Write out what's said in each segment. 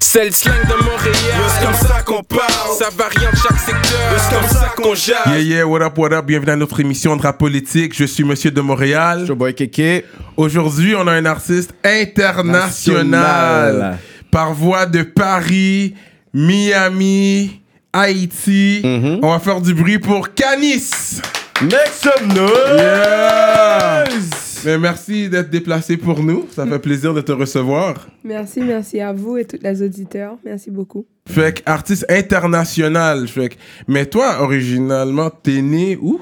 C'est le slang de Montréal. C'est comme ça qu'on parle? Ça varie en chaque secteur. C'est comme ça qu'on jase. Yeah, yeah, what up, what up, bienvenue à notre émission de rap politique. Je suis Monsieur de Montréal. Joe Boy Kéké. Aujourd'hui, on a un artiste international. National. Par voie de Paris, Miami, Haïti. Mhm. On va faire du bruit pour Canis. Make some noise! Yeah! Mais merci d'être déplacé pour nous. Ça fait plaisir de te recevoir. Merci, merci à vous et tous les auditeurs. Merci beaucoup. Fait que artiste international. Fait que, mais toi, originalement, t'es né où?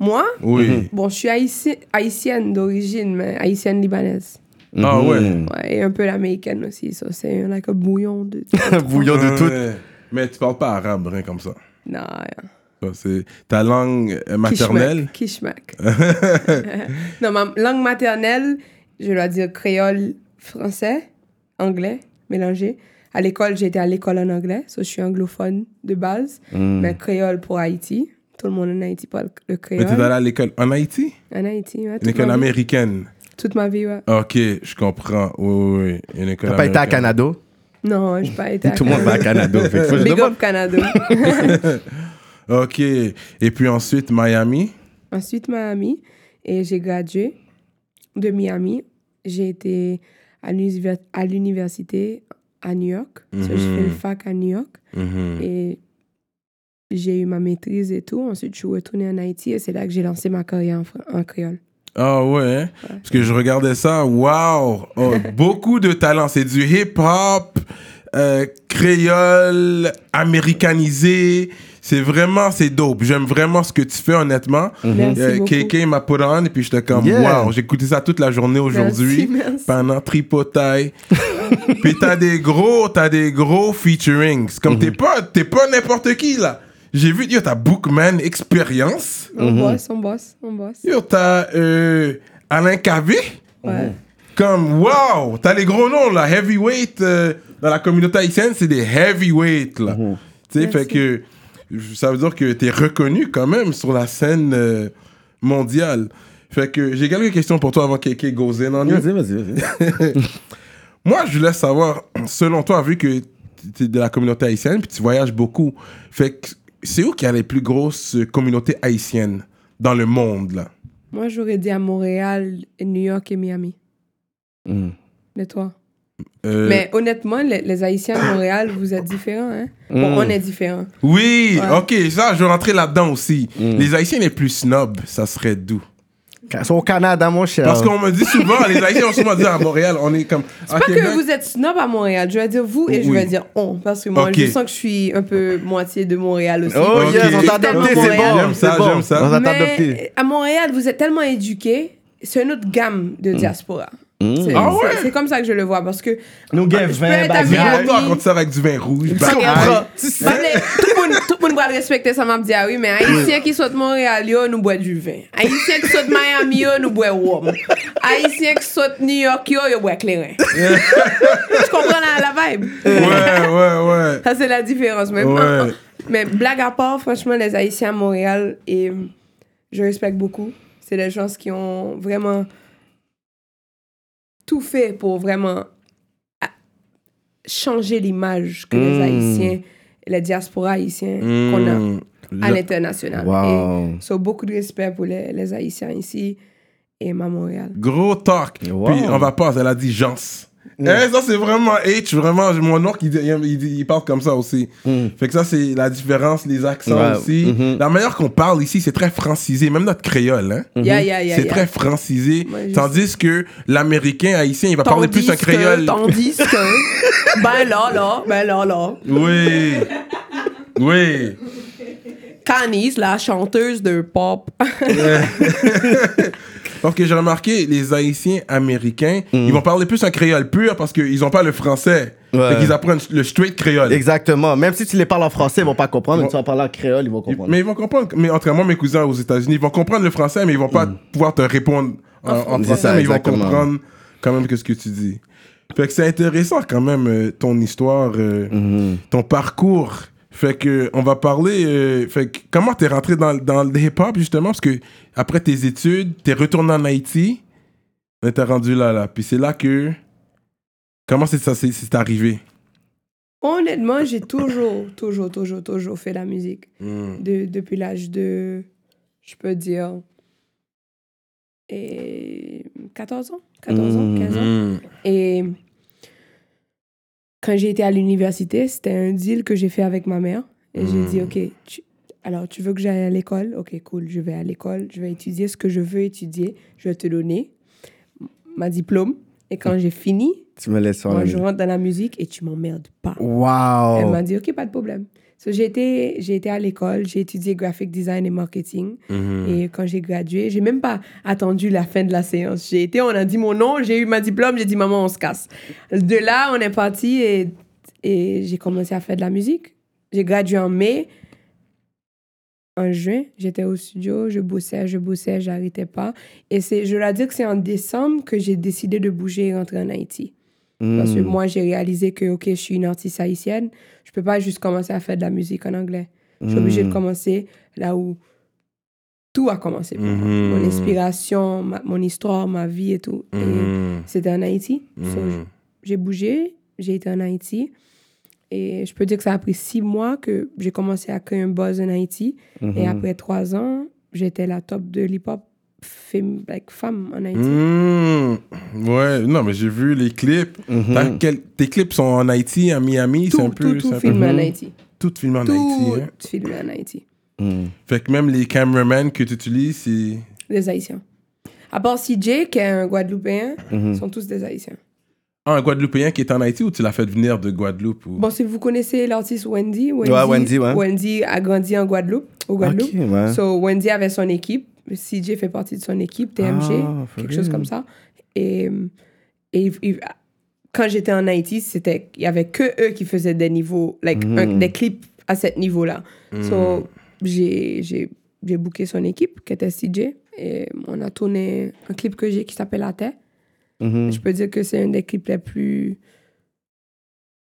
Moi, Oui. bon, je suis haïti- haïtienne d'origine, mais haïtienne libanaise. Ah ouais. Mhm. Ouais, et un peu l'américaine aussi. Ça, c'est un like un bouillon de. Bouillon de tout. Ouais. Mais tu parles pas arabe, rien comme ça. non, rien. C'est ta langue euh, maternelle? Kishmak. non, ma langue maternelle, je dois dire créole, français, anglais, mélangé. À l'école, j'étais à l'école en anglais, so je suis anglophone de base. Mais créole pour Haïti. Tout le monde en Haïti parle le Mais créole. t'es allé à l'école en Haïti? En Haïti, ouais. Une toute école ma vie. américaine? Toute ma vie, ouais. Ok, je comprends. Oui, oui, oui. Une école T'as pas été à. Canada? Non, j'ai pas été à Tout le monde va à Canada. je Big up Canada. Ok. Et puis ensuite, Miami? Ensuite, Miami. Et j'ai gradué de Miami. J'ai été à l'univer- à l'université à New York. So, j'ai fait le fac à New York. Mhm. Et j'ai eu ma maîtrise et tout. Ensuite, je suis retournée en Haïti et c'est là que j'ai lancé ma carrière en, créole. Ah ouais, hein? Parce que je regardais ça, waouh! Oh, beaucoup de talent. C'est du hip-hop, euh, créole, américanisé. C'est vraiment, c'est dope. J'aime vraiment ce que tu fais, honnêtement. Merci Euh, beaucoup. KK m'a put on et puis j'étais comme, Yeah. J'ai écouté ça toute la journée aujourd'hui. Merci, merci. Pendant tripotaille. puis t'as des gros, t'as des gros featurings. Comme t'es pas, t'es pas n'importe qui, là. J'ai vu, yo, t'as Bookman Experience. On bosse, on bosse, on bosse. Yo, t'as euh, Alain Cavé. Ouais. Comme, wow, t'as les gros noms, là. Heavyweight, euh, dans la communauté haïtienne, c'est des heavyweight, là. Tu sais, fait que ça veut dire que t'es reconnu quand même sur la scène euh, mondiale. Fait que j'ai quelques questions pour toi avant que goes in on you. Vas-y, vas-y, vas-y. Moi, je voulais savoir, selon toi, vu que tu es de la communauté haïtienne, puis tu voyages beaucoup, fait que c'est où qu'il y a les plus grosses euh, communautés haïtiennes dans le monde, là? Moi, j'aurais dit à Montréal, New York et Miami. Mhm. De toi? Euh, Mais honnêtement, les, les Haïtiens de Montréal, vous êtes différents, hein? Bon, Mm. on est différents. Oui, Ouais. ok, ça, je vais rentrer là-dedans aussi. Mm. Les Haïtiens les plus snobs, ça serait d'où? Ils sont au Canada, mon cher. Parce qu'on me dit souvent, les Haïtiens ont souvent dit à Montréal, on est comme. C'est pas que vous êtes snob à Montréal. Je vais dire vous et je vais dire on. Parce que moi, je sens que je suis un peu moitié de Montréal aussi. Oh, Ok. yes, on t'a adopté, c'est bon. J'aime ça, bon. j'aime ça. On t'a adopté. à Montréal, vous êtes tellement éduqués. C'est une autre gamme de diaspora. C'est Ah c'est- ouais? c'est comme ça que je le vois. Parce que Nous, je peux 20 être à Miami. tu sors avec du vin rouge. Bah, comprends? Parce que tout le monde- tout le monde va le respecter, ça m'a dit, ah oui, mais Haïtiens qui sont de Montréal, yo, nous boit du vin. Haïtiens qui sont de Miami, yo, nous boit rhum. Haïtiens qui sont de New York, yo, yo, boit clairin. Je comprends la, la vibe? Ouais, ouais, ouais. Ça, c'est la différence. Mais, Ouais. mais blague à part, franchement, les Haïtiens à Montréal, et je respecte beaucoup. C'est des gens qui ont vraiment tout fait pour vraiment a- changer l'image que les Mm. Haïtiens, la diaspora haïtienne qu'on a à l'international. Wow. Et so, beaucoup de respect pour les, les Haïtiens ici et à Montréal. Gros talk. Wow. Puis on va pas, elle a dit Jans. Hein, ça, c'est vraiment H, vraiment. Mon oncle, il, il, il parle comme ça aussi. Fait que ça, c'est la différence, les accents Ouais. aussi. Mhm. La manière qu'on parle ici, c'est très francisé. Même notre créole, hein. Yeah, yeah, yeah, c'est yeah. très francisé. Moi, je Tandis que l'américain haïtien, il va parler plus un que- créole. Tandis que, ben là, là, ben là, là, Oui. Oui. Canis, la chanteuse de pop. Parce que j'ai remarqué, les Haïtiens américains, Mhm. ils vont parler plus un créole pur parce qu'ils n'ont pas le français. Ouais. Fait qu'ils apprennent le straight créole. Exactement. Même si tu les parles en français, ils vont pas comprendre. Mais Bon. tu vas parler en créole, ils vont comprendre. Mais ils vont comprendre. Mais entre moi, mes cousins aux États-Unis, ils vont comprendre le français, mais ils vont pas pouvoir te répondre en, en C'est français, ça, mais ils vont comprendre quand même que ce que tu dis. Fait que c'est intéressant quand même euh, ton histoire, euh, Mhm. ton parcours. Fait que on va parler. euh, fait que comment t'es rentré dans, dans le hip-hop justement? Parce que après tes études, t'es retourné en Haïti, mais t'es rendu là là. Puis c'est là que comment c'est ça c'est c'est arrivé? Honnêtement, j'ai toujours, toujours, toujours, toujours fait la musique. Mm. De- depuis l'âge de, je peux dire, et 14 ans, 14 ans, 15 ans? Mm. Et quand j'ai été à l'université, c'était un deal que j'ai fait avec ma mère. Et j'ai dit, OK, tu- alors tu veux que j'aille à l'école? OK, cool, je vais à l'école, je vais étudier ce que je veux étudier, je vais te donner ma diplôme. Et quand j'ai fini, Tu me laisses faire moi, la je rentre dans la musique et tu m'emmerdes pas. Elle Wow. m'a dit, OK, pas de problème. So, j'ai été, j'ai été à l'école, j'ai étudié graphic design et marketing. Mhm. Et quand j'ai gradué, j'ai même pas attendu la fin de la séance. J'ai été, on a dit mon nom, j'ai eu ma diplôme, j'ai dit maman, on se casse. De là, on est parti et, et j'ai commencé à faire de la musique. J'ai gradué en mai. En juin, j'étais au studio, je bossais, je bossais, j'arrêtais pas. Et c'est, je dois dire que c'est en décembre que j'ai décidé de bouger et rentrer en Haïti. Parce que Mm. moi, j'ai réalisé que, OK, je suis une artiste haïtienne. Je peux pas juste commencer à faire de la musique en anglais. Je suis obligée de Mm. commencer là où tout a commencé pour moi. Mhm. Mon inspiration, ma- mon histoire, ma vie et tout. Et c'était en Haïti. So, j'ai bougé, j'ai été en Haïti. Et je peux dire que ça a pris six mois que j'ai commencé à créer un buzz en Haïti. Mhm. Et après trois ans, j'étais la top de l'hip-hop femme, like, femme en Haïti. Mm. Ouais, non, mais j'ai vu les clips. Mhm. Quel- Tes clips sont en Haïti, à Miami, c'est Tout, un peu. tout, tout peu- en Mhm. Haïti. Tout filmé en Tout Haïti. hein. filmé en Haïti. Mm. Fait que même les cameramen que tu utilises, c'est. Les Haïtiens. À part CJ, qui est un Guadeloupéen, Mhm. ils sont tous des Haïtiens. Ah, un Guadeloupéen qui est en Haïti ou tu l'as fait venir de Guadeloupe ou... Bon, si vous connaissez l'artiste Wendy, Wendy, Ouais, Wendy, ouais. Wendy a grandi en Guadeloupe, au Guadeloupe. Ouais. So, Wendy avait son équipe. CJ fait partie de son équipe, TMG, Ah, quelque chose comme ça. Et, quand j'étais en Haïti, c'était il y avait que eux qui faisaient des niveaux, like, un- des clips à ce niveau-là. Mm. So, j'ai j'ai j'ai booké son équipe, qui était CJ. Et on a tourné un clip que j'ai qui s'appelle La Terre. Mhm. Je peux dire que c'est un des clips les plus.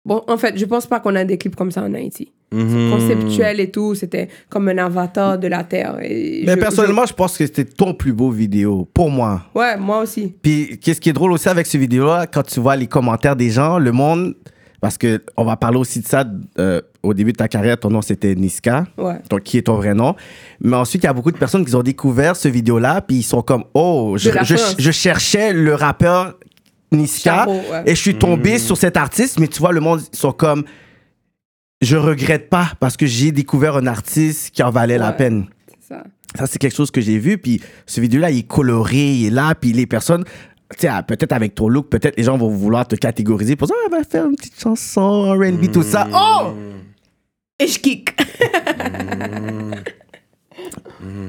Bon, en fait, je pense pas qu'on a des clips comme ça en Haïti. Mhm. Conceptuel et tout, c'était comme un avatar de la Terre. Et Mais je- personnellement, je pense que c'était ton plus beau vidéo, pour moi. je- Ouais, moi aussi. Puis, qu'est-ce qui est drôle aussi avec ce vidéo-là, quand tu vois les commentaires des gens, le monde, parce que on va parler aussi de ça, euh, au début de ta carrière, ton nom c'était Niska, Ouais. donc qui est ton vrai nom? Mais ensuite, il y a beaucoup de personnes qui ont découvert ce vidéo-là, puis ils sont comme, oh, je, cherchais le rappeur Niska, Chapeau, ouais. et je suis tombé sur cet artiste, mais tu vois, le monde, ils sont comme, je regrette pas, parce que j'ai découvert un artiste qui en valait la peine. C'est ça. Ça, c'est quelque chose que j'ai vu. Puis ce vidéo-là, il est coloré, il est là. Puis les personnes, peut-être avec ton look, peut-être les gens vont vouloir te catégoriser pour dire, ah, elle va faire une petite chanson, RB, tout ça. Oh! Et je kick.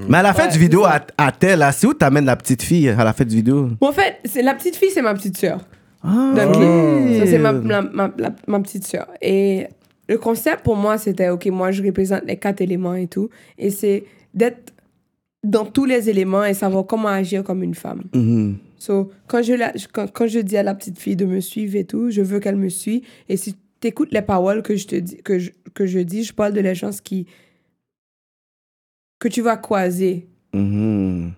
Mais à la fin Ouais, du vidéo, à, à tel, là, c'est où t'amènes la petite fille à la fin du vidéo? Bon, en fait, c'est- la petite fille, c'est ma petite sœur. Ah, clip. Ça, c'est ma, ma, ma, la- ma petite sœur. Et le concept pour moi, c'était, OK, moi, je représente les quatre éléments et tout. Et c'est d'être dans tous les éléments et savoir comment agir comme une femme. Mhm. So, quand je, la, quand, quand je dis à la petite fille de me suivre et tout, je veux qu'elle me suive. Et si tu écoutes les paroles que je te dis, que je, que je dis, je parle de les gens qui que tu vas croiser Mhm.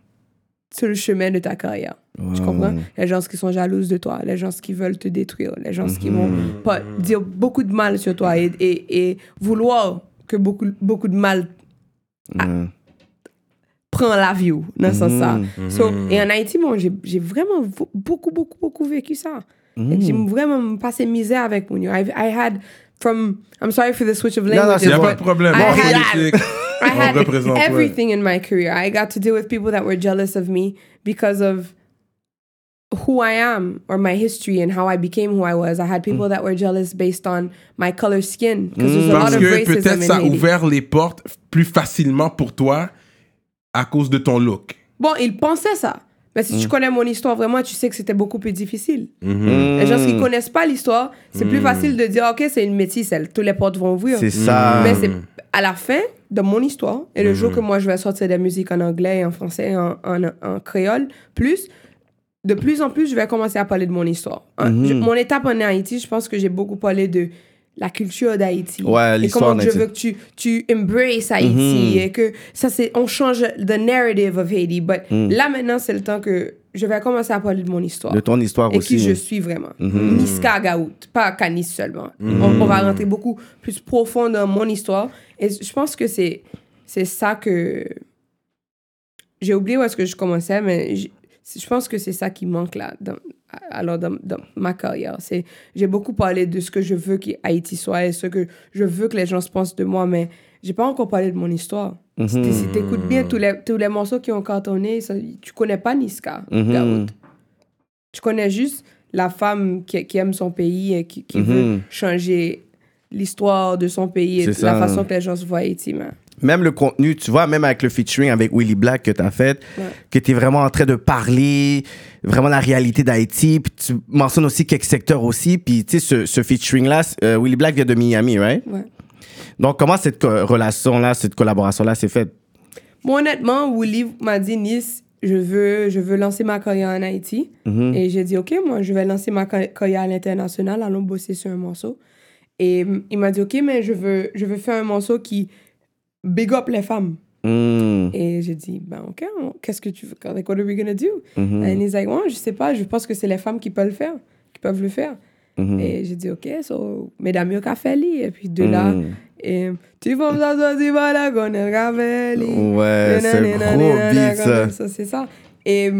sur le chemin de ta carrière. Tu comprends? Les gens qui sont jalouses de toi, les gens qui veulent te détruire, les gens qui vont pas dire beaucoup de mal sur toi et, et, et vouloir que beaucoup, beaucoup de mal. Prend la vie dans ce sens-là. Mhm. So, et en Haïti, bon, j'ai vraiment beaucoup, beaucoup, beaucoup vécu ça. Que J'ai vraiment passé misère avec mon I, I had from I'm sorry for the switch of non, languages. A but pas de problème. I En had- I had everything in my career. I got to deal with people that were jealous of me because of who I am or my history and how I became who I was. I had people that were jealous based on my color skin because there's a Parce lot of que peut-être ça a ouvert les portes plus facilement pour toi à cause de ton look. Bon, ils pensaient ça. Mais si tu connais mon histoire vraiment, tu sais que c'était beaucoup plus difficile. Mhm. Les gens qui connaissent pas l'histoire, c'est plus facile de dire, OK, c'est une métisse, elle, tous les portes vont ouvrir. C'est ça. Mais c'est à la fin de mon histoire, et le jour que moi je vais sortir des musiques en anglais, et en français, en, en, en créole, plus, de plus en plus, je vais commencer à parler de mon histoire. Hein, je- mon étape en Haïti, je pense que j'ai beaucoup parlé de la culture d'Haïti. Ouais, Et comment je veux que tu, tu embraces Haïti. Et que ça, c'est. On change the narrative of Haiti. But là, maintenant, c'est le temps que je vais commencer à parler de mon histoire. De ton histoire et aussi. qui je suis vraiment. Niska Gaout, pas Canis seulement. On, on va rentrer beaucoup plus profond dans mon histoire. Et je pense que c'est c'est ça que. J'ai oublié où est-ce que je commençais, mais je pense que c'est ça qui manque là, dans, alors dans, dans ma carrière. C'est J'ai beaucoup parlé de ce que je veux qu'Haïti soit et ce que je veux que les gens se pensent de moi, mais j'ai pas encore parlé de mon histoire. Si t'é- Si t'écoutes bien tous les, tous les morceaux qui ont cartonné, ça, tu connais pas Niska Gaout. Tu connais juste la femme qui, qui aime son pays et qui, qui veut changer l'histoire de son pays et Mhm. La façon que les gens se voient Haïti. man. Même le contenu, tu vois, même avec le featuring avec Willy Black que tu as fait, Ouais. que tu es vraiment en train de parler vraiment la réalité d'Haïti, puis tu mentionnes aussi quelques secteurs aussi, puis tu sais, ce, ce featuring-là, euh, Willy Black vient de Miami, right? Ouais. Donc, comment cette relation-là, cette collaboration-là s'est faite? Moi, honnêtement, Willy m'a dit Nice, je veux, je veux lancer ma carrière en Haïti. Mhm. Et j'ai dit, OK, moi, je vais lancer ma ca- carrière à l'international, allons bosser sur un morceau. Et il m'a dit, OK, mais je veux, je veux faire un morceau qui big up les femmes. Mm. Et j'ai dit, ben OK, qu'est-ce que tu veux? Like, what are we gonna do? Mhm. And he's like, ouais, je sais pas, je pense que c'est les femmes qui peuvent le faire, qui peuvent le faire. Mhm. Et j'ai dit, OK, so, mesdames, yo li. Et puis de là, et, tu vas me tu vas la gonne, qu'a fait li. Ouais, c'est gros beat, ça. C'est ça. Et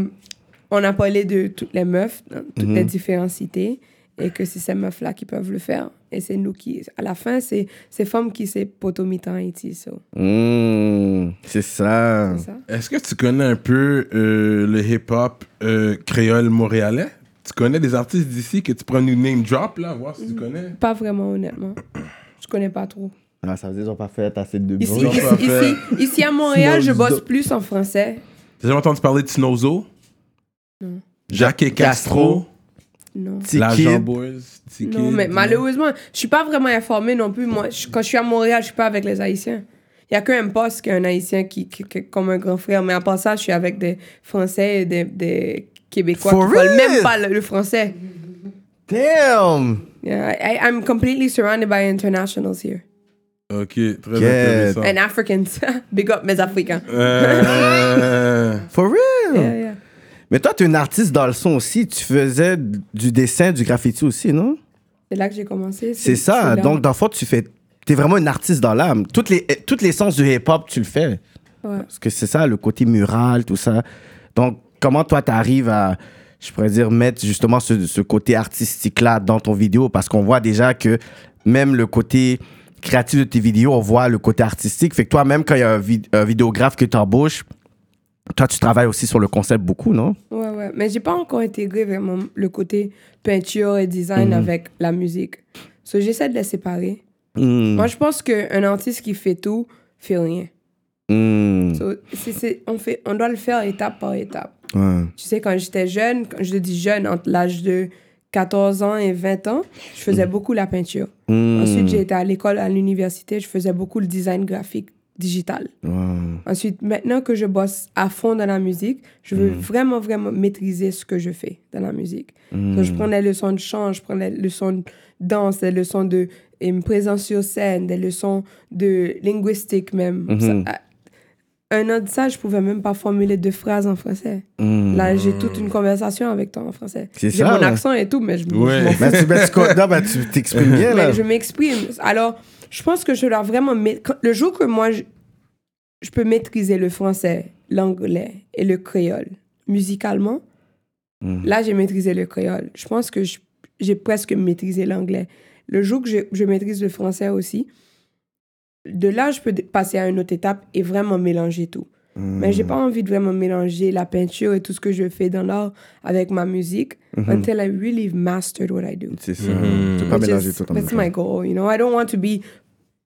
on a parlé de toutes les meufs, dans toutes les différentes cités, et que c'est ces meufs-là qui peuvent le faire. Et c'est nous qui, à la fin, c'est ces femmes qui c'est potomitan Haïti. So, Mm. C'est ça. c'est ça. Est-ce que tu connais un peu euh, le hip-hop euh, créole montréalais? Tu connais des artistes d'ici que tu prends une name drop là, voir si tu connais? Pas vraiment, honnêtement. Je connais pas trop. Ah, ça veut dire qu'ils n'ont pas fait assez de Ici, bruit. Ici, ici, ici à Montréal, je bosse plus en français. T'as jamais entendu parler de Snowzo Non. Jacques et Castro, Non. Petit La kid. Jamboise, Tiki. Non, mais malheureusement, je suis pas vraiment informée non plus. Moi, je- quand je suis à Montréal, je suis pas avec les Haïtiens. Il y a qu'un poste qui est un Haïtien qui, qui, comme un grand frère. Mais à part ça, je suis avec des Français et des, des Québécois For qui parlent même pas le, le français. Damn! Yeah, I, I'm completely surrounded by internationals here. Ok, très Get. intéressant. And Africans. Big up mes Africains. Euh, For real? Yeah, yeah. Mais toi, tu es une artiste dans le son aussi. Tu faisais du dessin, du graffiti aussi, non? C'est là que j'ai commencé. C'est ça. Donc, dans le fond, tu fais. T'es vraiment une artiste dans l'âme. Toutes les, toutes les sens du hip-hop, tu le fais. Ouais. Parce que c'est ça, le côté mural, tout ça. Donc, comment toi, t'arrives à, je pourrais dire, mettre justement ce, ce côté artistique-là dans ton vidéo? Parce qu'on voit déjà que même le côté créatif de tes vidéos, on voit le côté artistique. Fait que toi, même quand il y a un, vid- un vidéographe que t'embauches, toi, tu travailles aussi sur le concept beaucoup, non? Ouais, ouais. Mais j'ai pas encore intégré vraiment le côté peinture et design Mhm. avec la musique. So, j'essaie de les séparer. Hmm. Moi, je pense qu'un artiste qui fait tout fait rien. So, c'est- on, fait, on doit le faire étape par étape. Ouais. Tu sais, quand j'étais jeune, quand je dis jeune, entre l'âge de 14 ans et 20 ans, je faisais beaucoup la peinture. Ensuite, j'ai été à l'école, à l'université, je faisais beaucoup le design graphique digital. Ensuite, maintenant que je bosse à fond dans la musique, je veux vraiment, vraiment maîtriser ce que je fais dans la musique. Donc, je prends des leçons de chant, je prends des leçons de danse, des leçons de présence sur scène, des leçons de linguistique même. Ça, à- un an de ça, je pouvais même pas formuler deux phrases en français. Hmm. Là, j'ai toute une conversation avec toi en français. C'est J'ai ça, mon là. accent et tout, mais je, je Ouais. m'en fous. Ben, tu, ben, tu, non, ben, tu t'exprimes bien, là. Mais je m'exprime. Alors, je pense que je dois vraiment... Le jour que moi, je, je peux maîtriser le français, l'anglais et le créole musicalement, Mhm. là, j'ai maîtrisé le créole. Je pense que je- j'ai presque maîtrisé l'anglais. Le jour que je, je maîtrise le français aussi, de là, je peux passer à une autre étape et vraiment mélanger tout. Mais j'ai pas envie de vraiment mélanger la peinture et tout ce que je fais dans l'art avec ma musique until I really mastered what I do. C'est ça. Tu peux pas mélanger tout en même That's my goal, you know? I don't want to be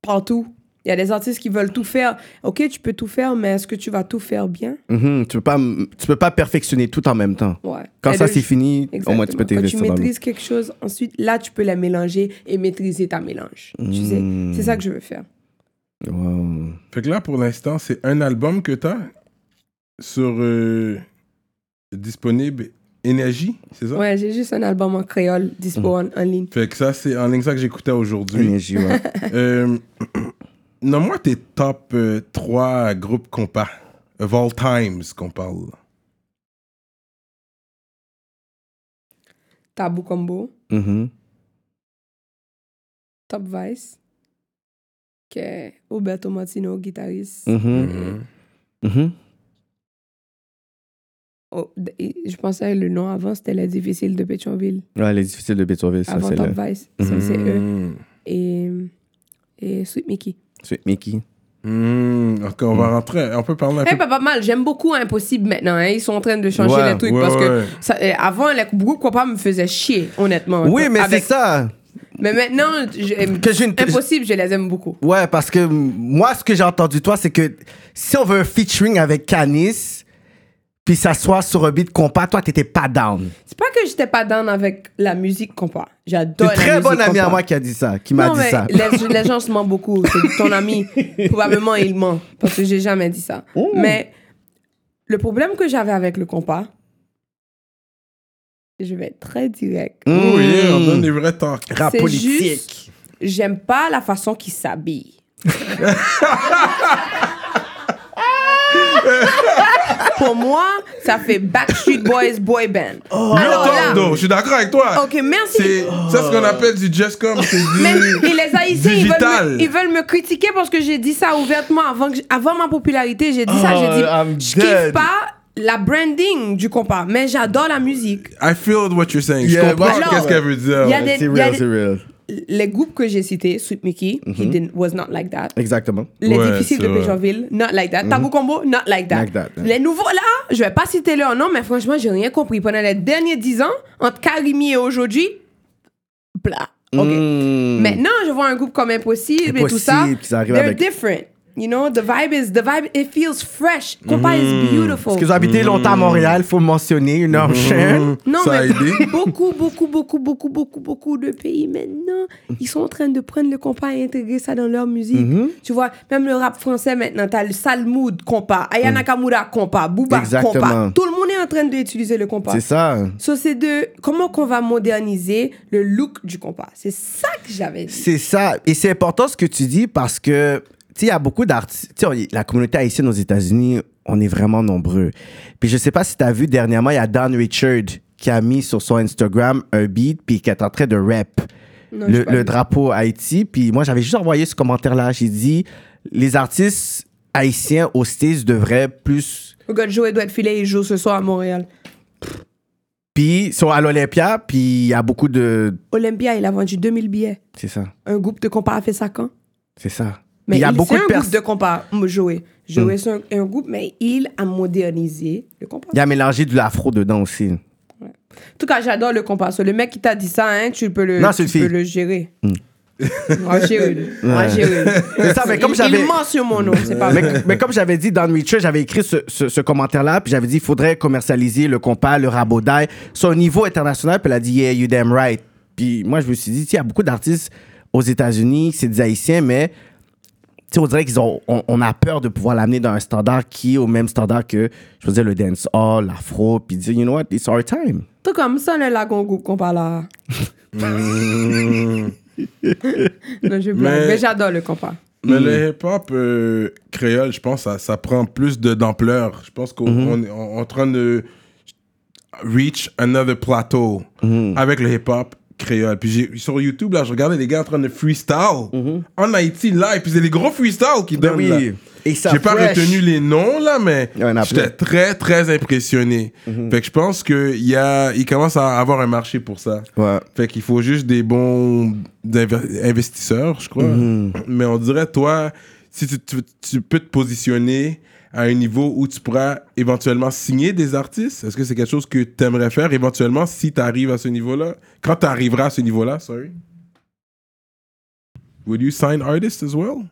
partout. Il y a des artistes qui veulent tout faire. Ok, tu peux tout faire, mais est-ce que tu vas tout faire bien? Mhm, tu peux pas tu peux pas perfectionner tout en même temps. Ouais. Quand Et ça c'est fini, au moins tu peux Exactement. Quand tu t'investir maîtrises quelque chose, ensuite, là, tu peux la mélanger et maîtriser ta mélange. Tu sais, c'est ça que je veux faire. Wow. Fait que là, pour l'instant, c'est un album que t'as sur euh, disponible Énergie, c'est ça? Ouais, j'ai juste un album en créole dispo en, en ligne. Fait que ça, c'est en ligne ça que j'écoutais aujourd'hui. Énergie, ouais. Euh, Nomme-moi tes top 3 groupes compas of all times qu'on parle. Tabou Combo, Mhm. Top Vice, que est Roberto Martino, guitariste. Mhm. Mhm. Oh, d- et je pensais le nom avant, c'était Les Difficiles de Pétionville. Ouais, les difficiles de Bétonville, ça, avant c'est Top le. Vice. Ça, c'est eux. Mm. Et, et Sweet Mickey. Sweet Mickey. Mm. Ok, on va rentrer. On peut parler un Eh, peu. pas, pas mal. J'aime beaucoup Impossible maintenant. hein. Ils sont en train de changer Ouais, les trucs ouais, parce ouais. que ça, euh, avant, les groupes compas me faisaient chier, honnêtement. Oui, mais c'est Avec- ça. Mais maintenant, je- Que une- Impossible, je les aime beaucoup. Ouais, parce que moi, ce que j'ai entendu, toi, c'est que si on veut un featuring avec Canis, puis ça soit sur un beat compas, toi, t'étais pas down. C'est pas que j'étais pas down avec la musique compas. J'adore très bonne amie à moi qui a dit ça, qui m'a dit mais ça. Les, les gens se mentent beaucoup. C'est ton ami. Probablement, il ment. Parce que j'ai jamais dit ça. Oh. Mais le problème que j'avais avec le compas, je vais être très direct. Oh yeah, on donne des vrais talks. Rap politique. j'aime pas la façon qu'il s'habille. Pour moi, ça fait Backstreet Boys boy band. Real Alors talk, là- though. Je suis d'accord avec toi. Ok, merci. C'est ça ce qu'on appelle du just Mais du. et les Haïtiens, ils veulent, me, ils veulent me critiquer parce que j'ai dit ça ouvertement avant, que j- avant ma popularité. J'ai dit ça, Oh, j'ai dit, I'm je dead. kiffe pas la branding du compas, mais j'adore la musique. I feel what you're saying. Yeah, je comprends alors, qu'est-ce qu'elle veut dire. il y a des- C'est il y a real, des- c'est real. Les groupes que j'ai cités, Sweet Mickey, he didn't, was not like that. Exactement. Les Ouais, difficiles de. Pétionville, not like that. Tabou Combo, not like that. Like that, yeah. Les nouveaux là, je vais pas citer leur nom, mais franchement, j'ai rien compris. Pendant les derniers dix ans, entre Karimi et aujourd'hui, blah. OK. Mm. Maintenant, je vois un groupe comme Impossible, et tout ça. Impossible, They're avec- different. You know, the vibe is, the vibe, it feels fresh. Compas is beautiful. Parce qu'ils ont habité longtemps à Montréal, faut mentionner, une heure chaîne. Non, Ça mais aidé. beaucoup, beaucoup, beaucoup, beaucoup, beaucoup, beaucoup de pays maintenant, ils sont en train de prendre le compas et intégrer ça dans leur musique. Mm-hmm. Tu vois, même le rap français maintenant, t'as le Salmoud compas, Aya Nakamura compas, Booba Mm. Compas. Tout le monde est en train d'utiliser le compas. C'est ça. So, c'est de comment qu'on va moderniser le look du compas? C'est ça que j'avais dit. C'est ça. Et c'est important ce que tu dis parce que, sais, il y a beaucoup d'artistes. La communauté haïtienne aux États-Unis, on est vraiment nombreux. Puis je sais pas si tu as vu dernièrement, il y a Don Richard qui a mis sur son Instagram un beat puis qui est en train de rap Non, le, drapeau Haïti. Puis moi, j'avais juste envoyé ce commentaire-là. J'ai dit, les artistes haïtiens aux States devraient plus. Le gars de Joe doit être filé, il joue ce soir à Montréal. Puis ils sont à l'Olympia, puis il y a beaucoup de. Olympia, il a vendu 2000 billets. C'est ça. Un groupe de compas a fait ça quand? C'est ça. Mais il y a il- beaucoup de personnes. de compas, Joey. Joey, c'est un, un groupe, mais il a modernisé le compas. Il a mélangé de l'afro dedans aussi. En tout cas, j'adore le compas. Le mec qui t'a dit ça, hein, tu peux le, Non, tu peux le gérer. On va gérer. Ouais. gérer. C'est ça, mais comme il, j'avais- il ment sur mon nom, c'est pas mais, mais comme j'avais dit, dans Richard, j'avais écrit ce, ce- ce commentaire-là, puis j'avais dit, il faudrait commercialiser le compas, le rabodaille, sur un niveau international, puis elle a dit, yeah, you damn right. Puis moi, je me suis dit, il y a beaucoup d'artistes aux États-Unis, c'est des Haïtiens, mais sais, on dirait qu'ils ont, on, on a peur de pouvoir l'amener dans un standard qui est au même standard que, je veux dire, le dancehall, l'afro, puis dire, you know what, it's our time. Tout comme ça, le lagon groupe compas là. Mm. Non, je blague. Mais- Mais, j'adore le compas. Mais le hip-hop euh, créole, je pense, ça, ça prend plus de- d'ampleur. Je pense qu'on on est en en train de reach another plateau avec le hip-hop créole. Puis sur YouTube, là, je regardais les gars en train de freestyle en Haïti live. Puis c'est les gros freestyles qui Ben donnent. oui. J'ai pas retenu les noms, là, mais j'étais très, très impressionné. Fait que je pense qu'il y a, il commence à avoir un marché pour ça. Ouais. Fait qu'il faut juste des bons inve- investisseurs, je crois. Mhm. Mais on dirait, toi, si tu, tu- tu peux te positionner à un niveau où tu pourras éventuellement signer des artistes, est-ce que c'est quelque chose que tu aimerais faire éventuellement si tu arrives à ce niveau-là Quand tu arriveras à ce niveau-là, sorry. Would you sign artists as well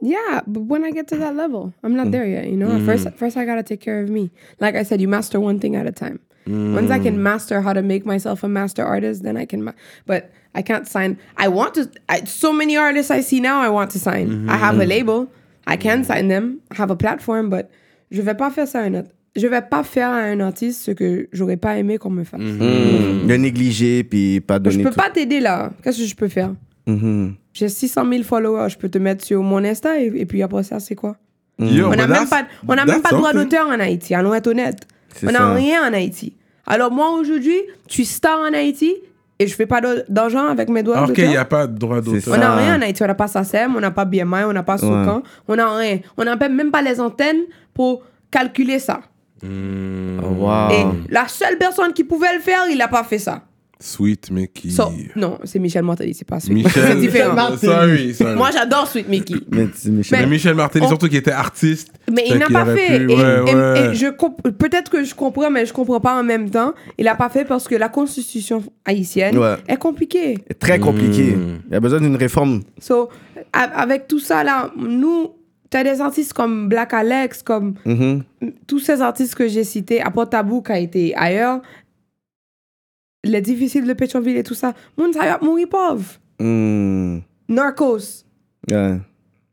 Yeah, but when I get to that level, I'm not mm. there yet. You know, first, mm. first I gotta take care of me. Like I said, you master one thing at a time. Once I can mm. master how to make myself a master artist, then I can. But I can't sign. I want to. I, so many artists I see now, I want to sign. I have a mm-hmm. label. I can sign them. Have a platform, but je vais pas faire ça un autre. je vais pas faire à un artiste ce que j'aurais pas aimé qu'on me fasse. Mm. De négliger, puis pas Je donner peux tout. pas t'aider là. Qu'est-ce que je peux faire? Mhm. J'ai 600 000 followers. Je peux te mettre sur mon Insta et, et puis après ça, c'est quoi? Yo, On n'a même pas, on a même pas de droit d'auteur en Haïti, allons être honnêtes. C'est On n'a rien en Haïti. Alors moi, aujourd'hui, je suis star en Haïti et je fais pas d'argent avec mes droits Alors qu'il d'auteur. n'y a pas de droit d'auteur. On n'a rien en Haïti. On n'a pas SACEM, on n'a pas BMI, on n'a pas Soucan, on n'a rien. On n'a même pas les antennes pour calculer ça. Oh, wow. Et la seule personne qui pouvait le faire, il n'a pas fait ça. Sweet Mickey. So, non, c'est Michel Martelly, c'est pas Sweet. Michel. c'est différent. Sorry, sorry. Moi, j'adore Sweet Mickey. Mais, Michel- Mais Michel Martelly, on- surtout qui était artiste. Mais il n'a pas fait. pu- et, ouais, et- ouais. et je comp- peut-être que je comprends, mais je comprends pas en même temps. Il n'a pas fait parce que la constitution haïtienne Ouais. est compliquée. Très compliqué. Mm. Il y a besoin d'une réforme. So, avec tout ça là, nous, tu as des artistes comme Black Alex, comme Mhm. tous ces artistes que j'ai cités, à part Tabou qui a été ailleurs, les difficiles de Pétionville et tout ça, moun ça y a mourir pauvre. Mm. Narcos. Ouais.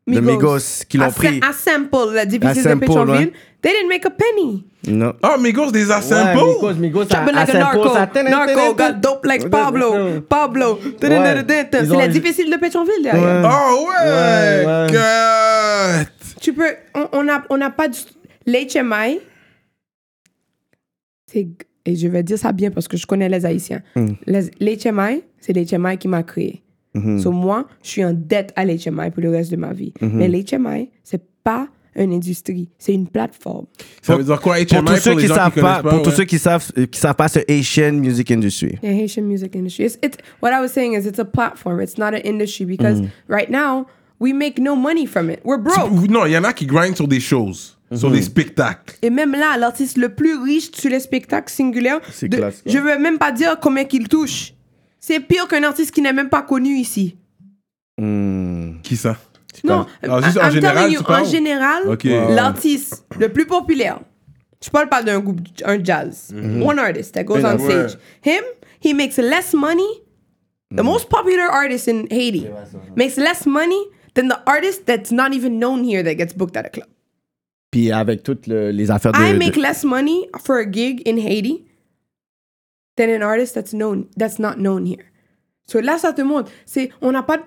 De Migos qui l'ont pris. À Sample, les difficiles Sample, de Pétionville, ouais. they didn't make a penny. Non. Oh, Migos des assembles. Migos, Migos, But like a narco, narco got dope like Pablo, Pablo. C'est Ils ont- les difficiles de Pétionville derrière. Ouais. Oh, ouais. Ouais, ouais. God. Tu peux, on- on n'a on a pas du. L'HMI, c'est. Et je vais dire ça bien parce que je connais les Haïtiens. Les- L'HMI, c'est l'HMI qui m'a créé. So, moi, je suis en dette à l'HMI pour le reste de ma vie. Mais l'HMI, c'est pas une industrie, c'est une plateforme. Ça veut dire quoi, HMI Pour tous ceux qui savent pas, pour tous ceux qui savent, qui savent pas ce Asian music industry. The Haitian music industry. It's, it's what I was saying is it's a platform. It's not an industry because right now we make no money from it. We're broke. Non, il y en a qui grindent sur des choses, sur des spectacles. Et même là, l'artiste le plus riche sur les spectacles singulaires, C'est de- classe, quoi. je veux même pas dire combien qu'il touche. C'est pire qu'un artiste qui n'est même pas connu ici. Mm. Qui ça? Non, Alors, juste en I'm général, you, en général, l'artiste le plus populaire. Je parle pas d'un groupe, un jazz. One artist that goes on Ouais. stage. Him, he makes less money. The most popular artist in Haiti makes less money than the artist that's not even known here that gets booked at a club. Puis avec toutes le- les affaires de. I de- make less money for a gig in Haiti than an artist that's known that's not known here. So là, ça te montre. C'est, on n'a pas. de-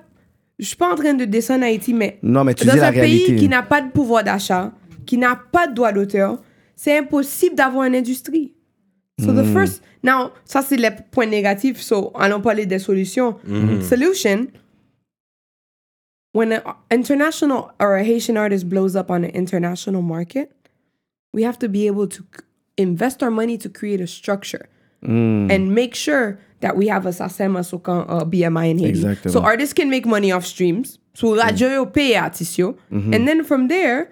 Je suis pas en train de descendre Haïti, mais Non, mais tu dans dis la un pays réalité. qui n'a pas de pouvoir d'achat, qui n'a pas de droit d'auteur, c'est impossible d'avoir une industrie. So Hmm. the first, now, ça c'est les points négatifs. So allons parler des solutions. Solution. When an international or a Haitian artist blows up on an international market, we have to be able to invest our money to create a structure Mm. and make sure that we have a SACEM, a SOCAN, a BMI in Haiti. Exactement. So artists can make money off streams. So radio yo paye artistes yo. And then from there,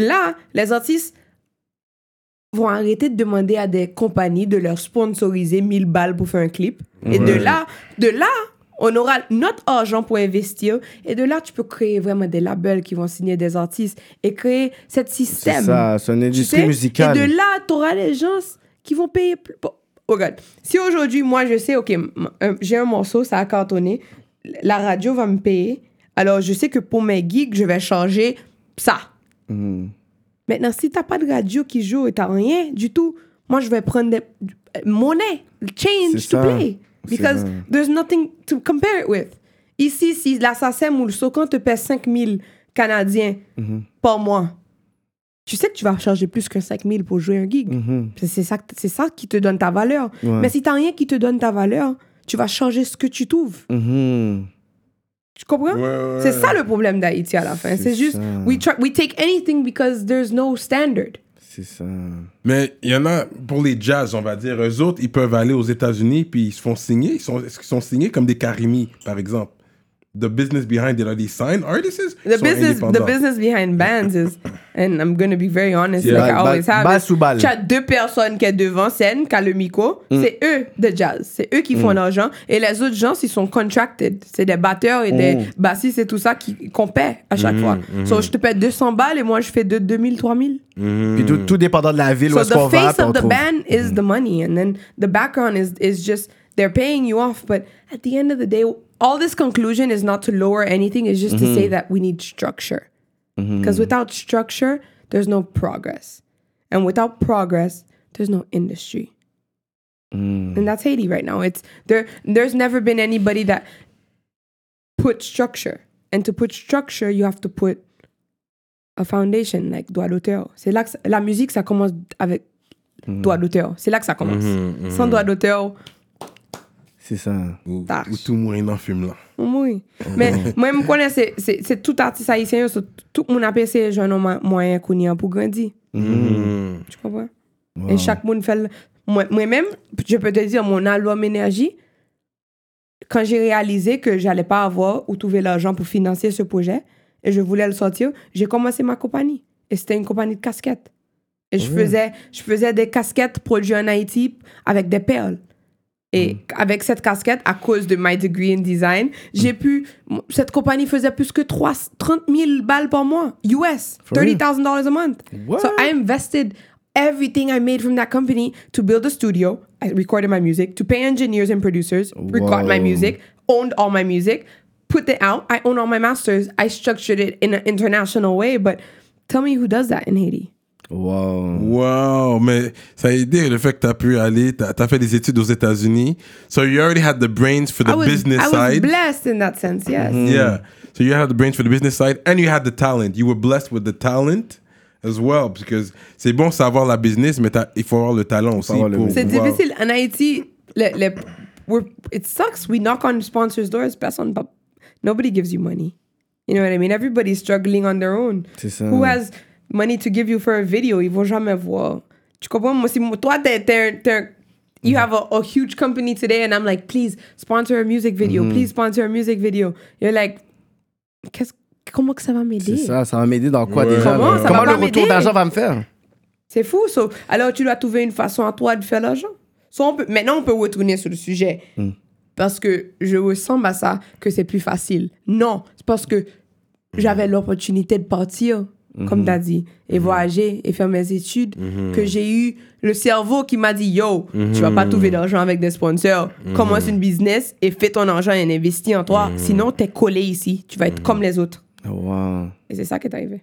là, les artistes vont arrêter de demander à des compagnies de leur sponsoriser 1000 balles pour faire un clip. Et de là, de là, on aura notre argent pour investir. Et de là, tu peux créer vraiment des labels qui vont signer des artistes et créer cet C'est système. ça, c'est une Tu industrie sais? musicale. Et de là, tu auras les gens qui vont payer plus. Bon, regarde, si aujourd'hui, moi, je sais, OK, j'ai un morceau, ça a cartonné, la radio va me payer, alors je sais que pour mes gigs, je vais charger ça. Mhm. Maintenant, si t'as pas de radio qui joue et t'as rien du tout, moi, je vais prendre des euh, monnaie, change C'est to play. Because there's nothing to compare it with. Ici, si la SACEM ou le SOCAN te paie 5000 Canadiens Mhm. par mois, tu sais que tu vas charger plus que 5000 pour jouer un gig. Mhm. C'est- C'est ça, qui te donne ta valeur. Ouais. Mais si t'as rien qui te donne ta valeur, tu vas changer ce que tu trouves. Mhm. Tu comprends? Ouais, ouais. C'est ça le problème d'Haïti à la fin. C'est juste, we, try, we take anything because there's no standard. Mais il y en a, pour les jazz, on va dire, eux autres, ils peuvent aller aux États-Unis puis ils se font signer. Ils sont, sont signés comme des Karimi, par exemple? The business behind it, are they signed artists? The sont business, the business behind bands is, and I'm gonna be very honest, Yeah. like I always have. Tu as deux personnes qui sont devant scène, qui ont le micro, Mm. c'est eux de jazz, c'est eux qui font l'argent, et les autres gens, ils sont contracted, c'est des batteurs et des Mm. bassistes et tout ça qui qu'on paie à Mm, chaque fois. So je te paie 200 balles et moi je fais de 2000, 3000. Puis tout, tout dépendant de la ville où So est-ce qu'on the va, face puis on of the trouve. band is the money, and then the background is is just they're paying you off. But at the end of the day, all this conclusion is not to lower anything. It's just to say mm-hmm. that we need structure, mm-hmm. because without structure, there's no progress. And without progress, there's no industry. Mm. And that's Haiti right now. It's there there's never been anybody that put structure. And to put structure, you have to put a foundation, like droit d'auteur. C'est là que ça- la musique, ça commence avec mm-hmm. droit d'auteur. C'est là que ça commence. Sans droit d'auteur, C'est ça. Ou, tout mourir dans le film là. oui. Mais moi, je connais, c'est- tout artiste haïtien, so tout le monde appelle ces jeunes mo- moyens qu'on y a pour grandir. Mm. Tu comprends? Et chaque monde fait. Moi-même, je peux te dire, mon album Énergie, quand j'ai réalisé que j'allais pas avoir ou trouver l'argent pour financer ce projet et je voulais le sortir, j'ai commencé ma compagnie. Et c'était une compagnie de casquettes. Et je, faisais, je faisais des casquettes produites en Haïti avec des perles. Et avec cette casquette, à cause de my degree in design, j'ai pu. Cette compagnie faisait plus que 3, 30 000 balles par mois, US, $30,000 a month. What? So I invested everything I made from that company to build a studio. I recorded my music, to pay engineers and producers, record my music, owned all my music, put it out. I own all my masters. I structured it in an international way. But tell me who does that in Haiti? Wow. Wow, mais ça a aidé le fait que tu as pu aller, tu as, fait des études aux États-Unis. So you already had the brains for the I was, business I was side. blessed in that sense, yes. Yeah. So you had the brains for the business side and you had the talent. You were blessed with the talent as well because c'est bon savoir la business, mais t'as- il faut avoir le talent aussi. C'est difficile. En Haïti, le, le, we're, it sucks. We knock on sponsors' doors. Personne, but nobody gives you money. You know what I mean? Everybody's struggling on their own. C'est ça. Who has money to give you for a video? Ils vont jamais voir. Tu comprends? Moi, si toi, t'es, t'es, t'es- you have a, a huge company today, and I'm like, please sponsor a music video. Mm-hmm. Please sponsor a music video. You're like, qu'est-ce, comment que ça va m'aider? C'est ça, ça va m'aider dans quoi Ouais. déjà? Comment? Ça va Comment pas le retour m'aider? d'argent va me faire? C'est fou, ça. Alors, tu dois trouver une façon à toi de faire l'argent. So, on peut, maintenant, on peut retourner sur le sujet. Parce que je ressemble à ça que c'est plus facile. Non, c'est parce que j'avais l'opportunité de partir, comme tu as dit, et voyager et faire mes études, que j'ai eu le cerveau qui m'a dit Yo, tu vas pas trouver d'argent avec des sponsors. Commence une business et fais ton argent et investis en toi. Sinon, tu es collé ici. Tu vas être comme les autres. Wow. Et c'est ça qui est arrivé.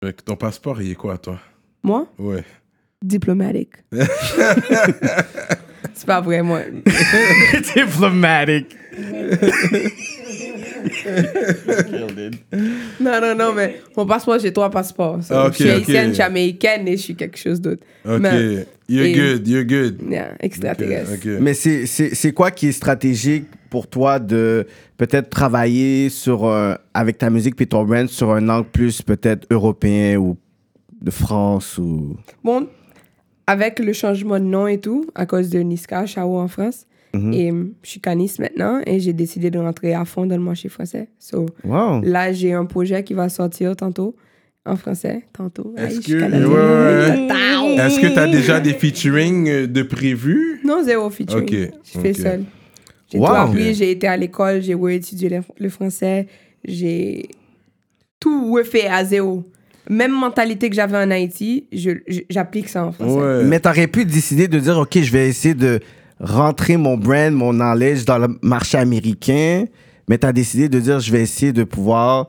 Que Ton passeport, il est quoi, toi? Moi, Ouais. diplomatique. c'est pas vrai, moi. Diplomatic. Non, non, non, mais mon passeport, j'ai trois passeports. So, je suis haïtienne, je suis américaine et je suis quelque chose d'autre. Ok. Mais, you're et- good, you're good. yeah, extraterrestre. Mais c'est- c'est c'est quoi qui est stratégique pour toi de peut-être travailler sur euh, avec ta musique puis ton brand sur un angle plus peut-être européen ou de France ou Bon, avec le changement de nom et tout, à cause de Niska, Chao en France, Mhm. et je suis caniste maintenant et j'ai décidé de rentrer à fond dans le marché français. So, wow là, j'ai un projet qui va sortir tantôt en français, tantôt. Est-ce que, ouais. Est-ce que tu as déjà des featuring euh, de prévus? Non, zéro featuring. Ok, Je fais seul. J'ai Wow. tout appris, j'ai été à l'école, j'ai étudié le, le français, j'ai tout refait à zéro. Même mentalité que j'avais en Haïti, j'applique ça en français. Ouais. mais t'aurais pu décider de dire ok je vais essayer de rentrer mon brand mon knowledge dans le marché américain mais t'as décidé de dire je vais essayer de pouvoir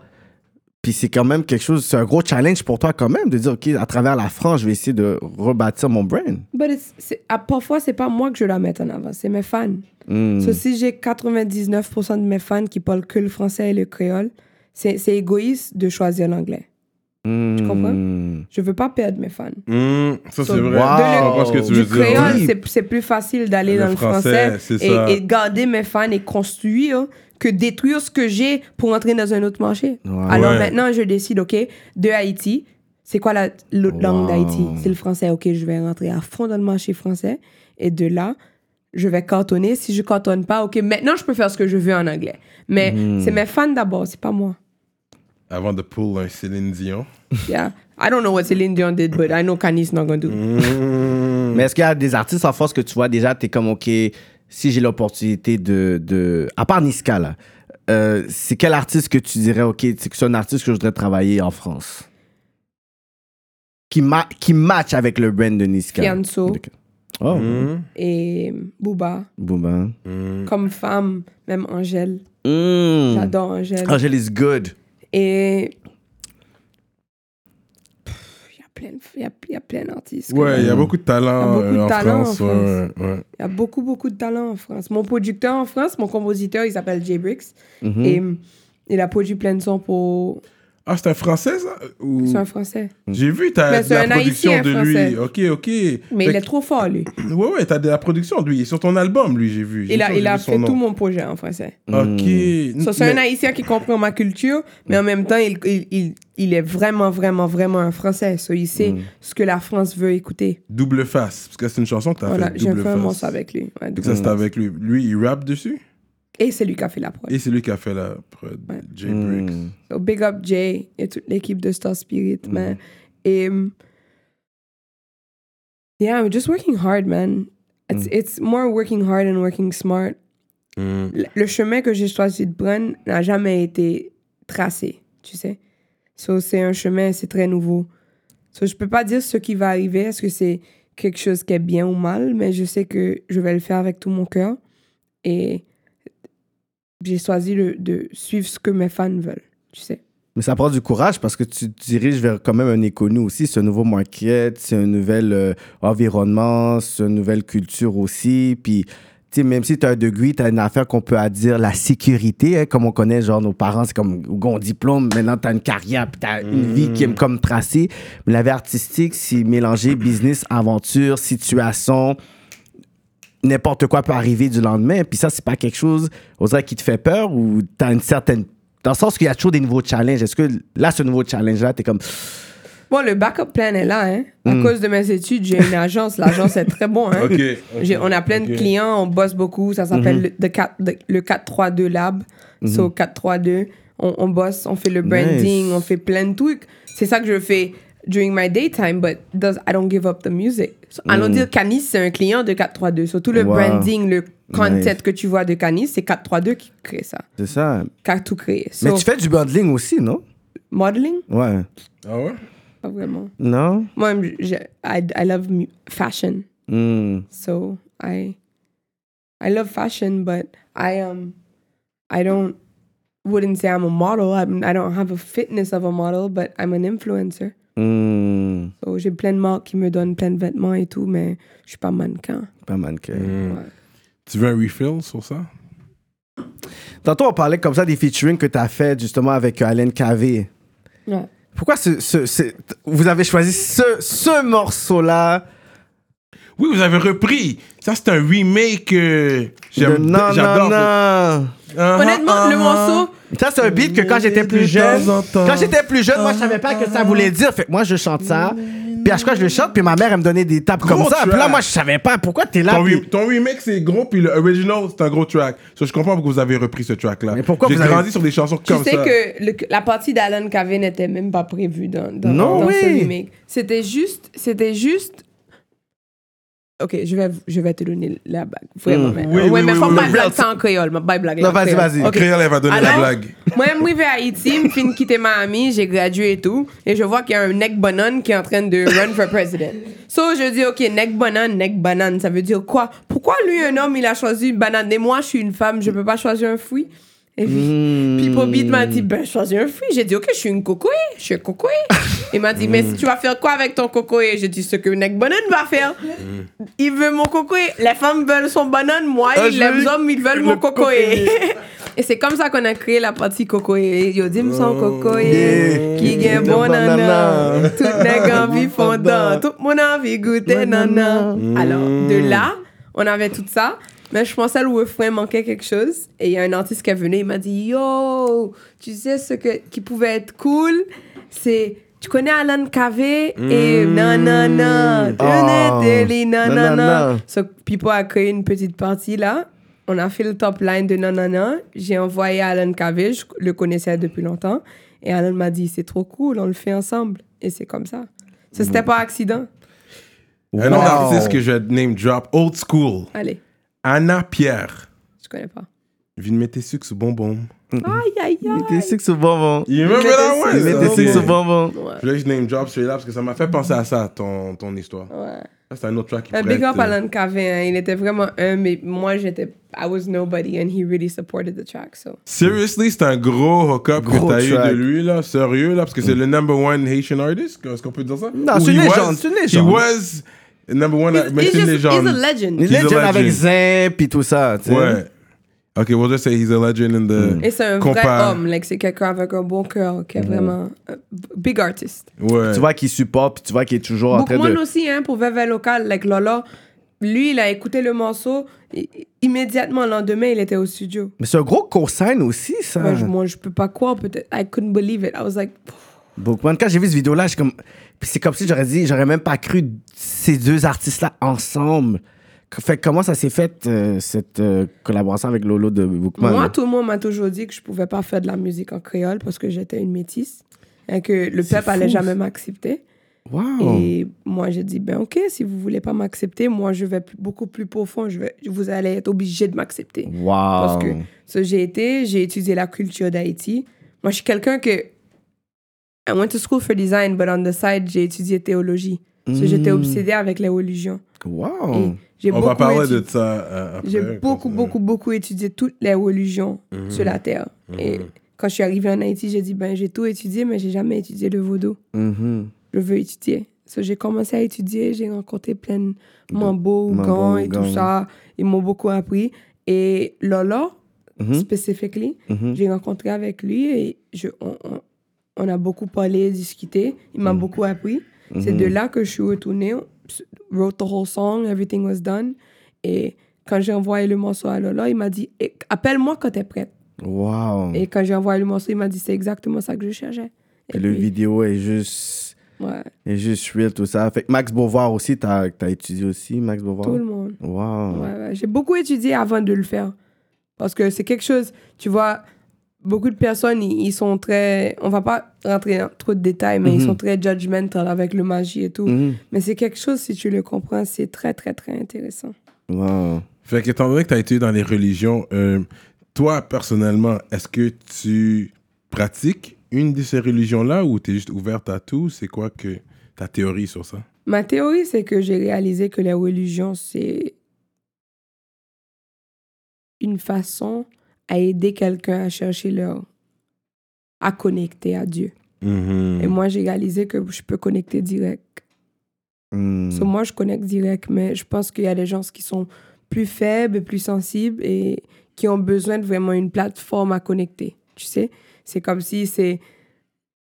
puis c'est quand même quelque chose c'est un gros challenge pour toi quand même de dire ok à travers la France je vais essayer de rebâtir mon brand But it's- c'est- ah, parfois, c'est pas moi que je dois mettre en avant, c'est mes fans. So, si j'ai 99% de mes fans qui parlent que le français et le créole, c'est c'est égoïste de choisir l'anglais. Tu comprends? Hmm. Je veux pas perdre mes fans. Hmm, ça, So, c'est vrai. Wow. Je comprends ce que tu du veux dire. créole, Oui. c'est- plus facile d'aller Le dans le français, et, et garder mes fans et construire que détruire ce que j'ai pour entrer dans un autre marché. Alors Ouais. maintenant, je décide, OK, de Haïti, c'est quoi la- l'autre langue Wow. d'Haïti? C'est le français. OK, je vais rentrer à fond dans le marché français. Et de là, je vais cantonner. Si je cantonne pas, OK, maintenant, je peux faire ce que je veux en anglais. Mais Hmm. c'est mes fans d'abord, c'est pas moi. Avant de pull un Céline Dion. Yeah. I don't know what Celine Dion did, but I know Kanye not gonna do. Hmm. Mais est-ce qu'il y a des artistes en France que tu vois déjà, tu es comme, OK, si j'ai l'opportunité de, de. À part Niska, là, euh, c'est quel artiste que tu dirais, OK, c'est que c'est un artiste que je voudrais travailler en France? Qui, ma qui match avec le brand de Niska? Fianso. Oh, Hmm. Et Booba. Booba. Hmm. Comme femme, même Angèle. Mm. J'adore Angèle. Angèle is good. Et. Il y a il y a, plein d'artistes. Ouais, il y a beaucoup de talent beaucoup de en talent en France. France. ouais, ouais. Il y a beaucoup, beaucoup de talent en France. Mon producteur en France, mon compositeur, il s'appelle Jay Bricks. Mhm. Et hum, il a produit plein de sons pour. Ah, c'est un français, ça? Ou- C'est un français. J'ai vu, t'as de c'est la un production Haïtien de lui. français. Ok, ok. Mais Fait il est trop fort, lui. Ouais, ouais, t'as de la production de lui. Il est sur ton album, lui, j'ai vu. Il a, il a fait nom. tout mon projet en français. Ok. Ça, c'est un Haïtien qui comprend ma culture, mais en même temps, il, il, il, il est vraiment, vraiment, vraiment un Français. So, il sait ce que la France veut écouter. Double face. Parce que c'est une chanson que t'as Voilà, fait j'ai double fait un face. morceau avec lui. Ouais, que ça, c'était avec lui. Lui, il rappe dessus? Et c'est lui qui a fait la prod. Et c'est lui qui a fait la prod. Ouais. Jay Briggs. So, big up Jay et toute l'équipe de Star Spirit, man. Et. um, yeah, I'm just working hard, man. It's, it's more working hard and working smart. Mm. Le- Le chemin que j'ai choisi de prendre n'a jamais été tracé, tu sais. So, c'est un chemin, c'est très nouveau. So, je peux pas dire ce qui va arriver, est-ce que c'est quelque chose qui est bien ou mal, mais je sais que je vais le faire avec tout mon cœur. Et j'ai choisi de, de suivre ce que mes fans veulent, tu sais. Mais ça prend du courage parce que tu te diriges vers quand même un inconnu aussi. C'est un nouveau market, c'est un nouvel euh, environnement, c'est une nouvelle culture aussi. Puis, tu sais, même si tu as un degré, tu as une affaire qu'on peut à dire la sécurité, hein, comme on connaît, genre nos parents, c'est comme on diplôme, maintenant tu as une carrière, puis tu as une vie qui est comme tracée. Mais la vie artistique, c'est mélanger business, aventure, situation n'importe quoi peut arriver du lendemain. Puis ça, c'est pas quelque chose, on dirait, qui te fait peur ou t'as une certaine. Dans le sens qu'il y a toujours des nouveaux challenges. Est-ce que là, ce nouveau challenge-là, t'es comme. Bon, le backup plan est là, hein. À cause de mes études, j'ai une agence. L'agence est très bon, hein. On a plein de clients, on bosse beaucoup. Ça s'appelle quatre- the- le 432 Lab. So, 432. On, on bosse, on fait le branding, Nice. on fait plein de trucs. C'est ça que je fais during my daytime, but does, I don't give up the music. So, Allons dire Canis, c'est un client de 432. So, tout le Wow. branding, le content Nice. que tu vois de Canis, c'est 432 qui crée ça, C'est ça. qui a tout créé. So, Mais tu fais du bundling aussi, non? modeling? Ouais. Ah ouais? Pas vraiment. Non? Moi, j'ai- I, I love fashion. Hmm. So I I love fashion, but I um I don't wouldn't say I'm a model. I'm, I don't have a fitness of a model, but I'm an influencer. Hmm. So j'ai plein de marques qui me donnent plein de vêtements et tout, mais je suis pas mannequin. Pas mannequin. Ouais. Tu veux un refill sur ça? Tantôt, on parlait comme ça des featuring que tu as fait justement avec euh, Alain KV. Ouais. Pourquoi ce, ce- ce- vous avez choisi ce, ce morceau-là? Oui, vous avez repris. Ça, c'est un remake. euh, J'adore. non. Uh-huh, Honnêtement, le uh-huh. morceau, Ça, c'est un beat que quand j'étais plus jeune, quand j'étais plus jeune, moi, je savais pas que ça voulait dire. Fait que moi, je chante ça. Puis à chaque fois, je le chante, puis ma mère, elle me donnait des tapes comme ça. Puis là, track. moi, je savais pas pourquoi t'es là. Ton, puis- re- ton remake, c'est gros, puis le original, c'est un gros track. So, je comprends pourquoi vous avez repris ce track-là. Mais pourquoi J'ai vous avez- grandi sur des chansons tu comme sais ça. que le- la partie d'Alan Cavey n'était même pas prévue dans, dans, Non, dans ce remake. C'était juste, c'était juste. Ok, je vais, je vais te donner la blague. Vraiment. Mm. mais- Oui, ouais, oui, mais oui, faut oui, pas oui. blague en créole. Pas blague. Non, vas-y, vas-y. Ok. Créole, elle va donner la blague. Moi, je suis à Haïti, je finis de quitter Miami, j'ai gradué et tout, et je vois qu'il y a un neck banane qui est en train de run for president. So, je dis, OK, neck banane, neck banane, ça veut dire quoi? Pourquoi lui, un homme, il a choisi une banane, et moi, je suis une femme, je peux pas choisir un fruit? Et puis, Hmm. Pipo Beat m'a dit, ben, choisis un fruit. J'ai dit, OK, je suis une cocoé, je suis un cocoé. Il m'a dit, mais si tu vas faire quoi avec ton cocoé? J'ai dit, ce que Neck Banane va faire. Il veut mon cocoé. Les femmes veulent son banane, moi, Ah, les hommes, ils veulent le mon cocoé. cocoé. et c'est comme ça qu'on a créé la partie cocoé. Yo, dis-moi son cocoé, Yeah. qui gagne bon nana. Tout nègre envie fondant. Tout mon envie goûter nana. Alors, de là, on avait tout ça. Mais je pensais le refrain manquait quelque chose. Et il y a un artiste qui est venu, il m'a dit Yo, tu sais ce que, qui pouvait être cool? C'est. Tu connais Alan Cavey et non, non, non. Non, non, Non, non, non. non. So, Pipo a créé une petite partie là. On a fait le top line de non, non, non. J'ai envoyé à Alan Cavey, je le connaissais depuis longtemps. Et Alan m'a dit C'est trop cool, on le fait ensemble. Et c'est comme ça. Ça, c'était pas accident. Un autre Wow. artiste que je name drop, Old School. Allez, Anna Pierre. je connais pas. Viens de mettre tes sucres sous bonbon. Aïe, aïe, aïe. était six au bonbon. Il remember that one? Six au bonbon. Je voulais juste name drop celui-là parce que ça m'a fait penser à ça, ton, ton histoire. Ouais. C'est un autre track qui Un pourrait big up à euh, Lan Cavin, hein. il était vraiment un, mais moi j'étais, I was nobody and he really supported the track, so. Seriously, c'est un gros hook-up que Gros t'as eu de lui, là, sérieux, là, parce que c'est le number one Haitian artist, est-ce qu'on peut dire ça? Non, c'est une he légende, was- c'est une légende. He was number one, He's, mais he's c'est une just, légende. he's a legend. Il He's a legend avec. Zin puis tout ça. tu sais. Ouais. Ok, we'll just say he's a legend in the... Et c'est un Compa- vrai homme, like, c'est quelqu'un avec un bon cœur, qui est vraiment un big artist. Ouais. Tu vois qu'il supporte, puis tu vois qu'il est toujours en train de. aussi, hein, pour Veve Local, like Lola, lui, il a écouté le morceau, et- immédiatement, le lendemain, il était au studio. Mais c'est un gros cosign aussi, ça. Moi, je, moi, je peux pas croire, peut-être, I couldn't believe it. I was like, Bookman, quand j'ai vu cette vidéo-là, j'ai comme. C'est comme si j'aurais dit, j'aurais même pas cru ces deux artistes-là ensemble. Fait que comment ça s'est fait, euh, cette euh, collaboration avec Lolo de Bookman? Moi, là? tout le monde m'a toujours dit que je pouvais pas faire de la musique en créole parce que j'étais une métisse et que le peuple allait fou, jamais ça. m'accepter. Wow! Et moi, j'ai dit, ben ok, si vous voulez pas m'accepter, moi, je vais beaucoup plus profond. Je vais, vous allez être obligé de m'accepter. Wow! Parce que ça, j'ai été, j'ai étudié la culture d'Haïti. Moi, je suis quelqu'un que... I went to school for design, but on the side, j'ai étudié théologie. So, Mm. J'étais obsédée avec les religions. Wow! Et On va parler étudié- de ça euh, après. j'ai beaucoup, beaucoup, beaucoup étudié toutes les religions sur la Terre. Et quand je suis arrivée en Haïti, j'ai dit, ben, j'ai tout étudié, mais j'ai jamais étudié le vaudou. Mhm. Je veux étudier. So, j'ai commencé à étudier, j'ai rencontré plein de mambo, Mambo, gants et tout ça. Ils m'ont beaucoup appris. Et Lolo, Mhm. spécifiquement, Mhm. j'ai rencontré avec lui et je, on, on- on a beaucoup parlé, discuté. Il m'a beaucoup appris. C'est de là que je suis retournée, wrote the whole song, everything was done. Et quand j'ai envoyé le morceau à Lola, il m'a dit Eh, Appelle-moi quand t'es prête. Wow! Et quand j'ai envoyé le morceau, il m'a dit C'est exactement ça que je cherchais. Et Et le puis, vidéo est juste. ouais, est juste real, tout ça. Fait que Max Beauvoir aussi, t'as as étudié aussi, Max Beauvoir? tout le monde. Wow! Ouais, ouais. J'ai beaucoup étudié avant de le faire. Parce que c'est quelque chose, tu vois, beaucoup de personnes, ils, sont très. On va pas rentrer dans trop de détails, mais ils Mhm. sont très judgmental avec le magie et tout. Mhm. Mais c'est quelque chose, si tu le comprends, c'est très, très, très intéressant. Wow! Fait que, étant donné que tu as été dans les religions, euh, toi, personnellement, est-ce que tu pratiques une de ces religions-là ou tu es juste ouverte à tout? C'est quoi que ta théorie sur ça? Ma théorie, c'est que j'ai réalisé que les religions, c'est une façon à aider quelqu'un à chercher leur. à connecter à Dieu. Mm-hmm. Et moi, j'ai réalisé que je peux connecter direct. So, moi, je connecte direct, mais je pense qu'il y a des gens qui sont plus faibles, plus sensibles et qui ont besoin de vraiment une plateforme à connecter. Tu sais? C'est comme si c'est.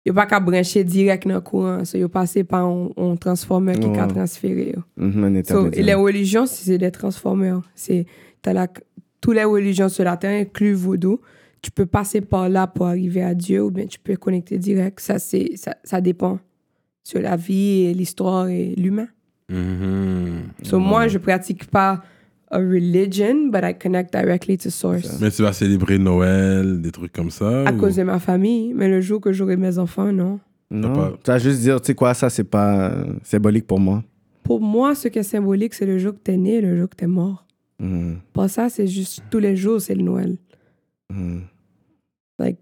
Il n'y a pas qu'à brancher direct dans le courant. So, il passé par un, un transformeur qui Ouais. a transféré. Mhm, So, et les religions, c'est des transformeurs. C'est, t'as la, tous les religions sur la terre, inclus vaudou. Tu peux passer par là pour arriver à Dieu ou bien tu peux connecter direct. Ça, c'est, ça, ça dépend sur la vie et l'histoire et l'humain. Mm-hmm. So, moi, je pratique pas a religion, but I connect directly to source. Mais tu vas célébrer Noël, des trucs comme ça À ou- cause de ma famille. Mais le jour que j'aurai mes enfants, non. Non, pas- tu vas juste dire, tu sais quoi, ça, c'est pas symbolique pour moi. Pour moi, ce qui est symbolique, c'est le jour que t'es né, le jour que t'es mort. Mhm, Pas ça, c'est juste tous les jours, c'est le Noël. mhm. Like,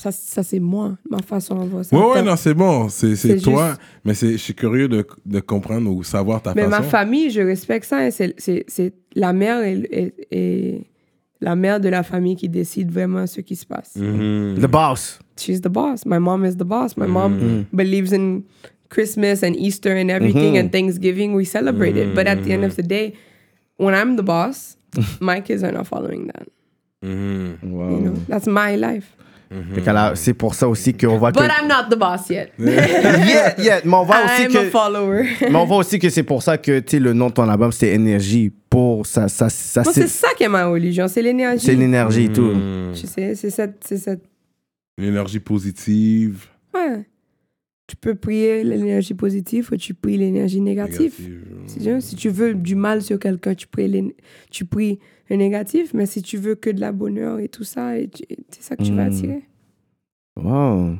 ça, ça c'est moi, ma façon de voir ça. Ouais, ouais, non, c'est bon, c'est c'est C'est toi. juste- Mais c'est- je suis curieux de, de comprendre ou savoir ta Mais ma façon. famille, je respecte ça. hein. C'est- C'est c'est la mère et, et- et la mère de la famille qui décide vraiment ce qui se passe. Mhm. The boss. She's the boss. My mom is the boss. My mom believes in Christmas and Easter and everything and Thanksgiving. We celebrate it. But at the end of the day, when I'm the boss, my kids are not following that. Mhm. Wow. You know, that's my life. La- C'est pour ça aussi qu'on voit que. But I'm not the boss yet. yeah, yeah, mais on voit aussi I'm a que. follower. Mais on voit aussi que c'est pour ça que le nom de ton album, c'est Énergie. Pour ça, ça, ça Moi, c'est c'est ça qui est ma religion, c'est l'énergie. c'est l'énergie et tout. Tu sais, c'est cette, c'est cette. L'énergie positive. Ouais. Tu peux prier l'énergie positive ou tu pries l'énergie négative. négative. Si tu, veux du mal sur quelqu'un, tu pries, tu pries le négatif, mais si tu veux que de la bonheur et tout ça, c'est ça que tu vas Mm. attirer. Wow.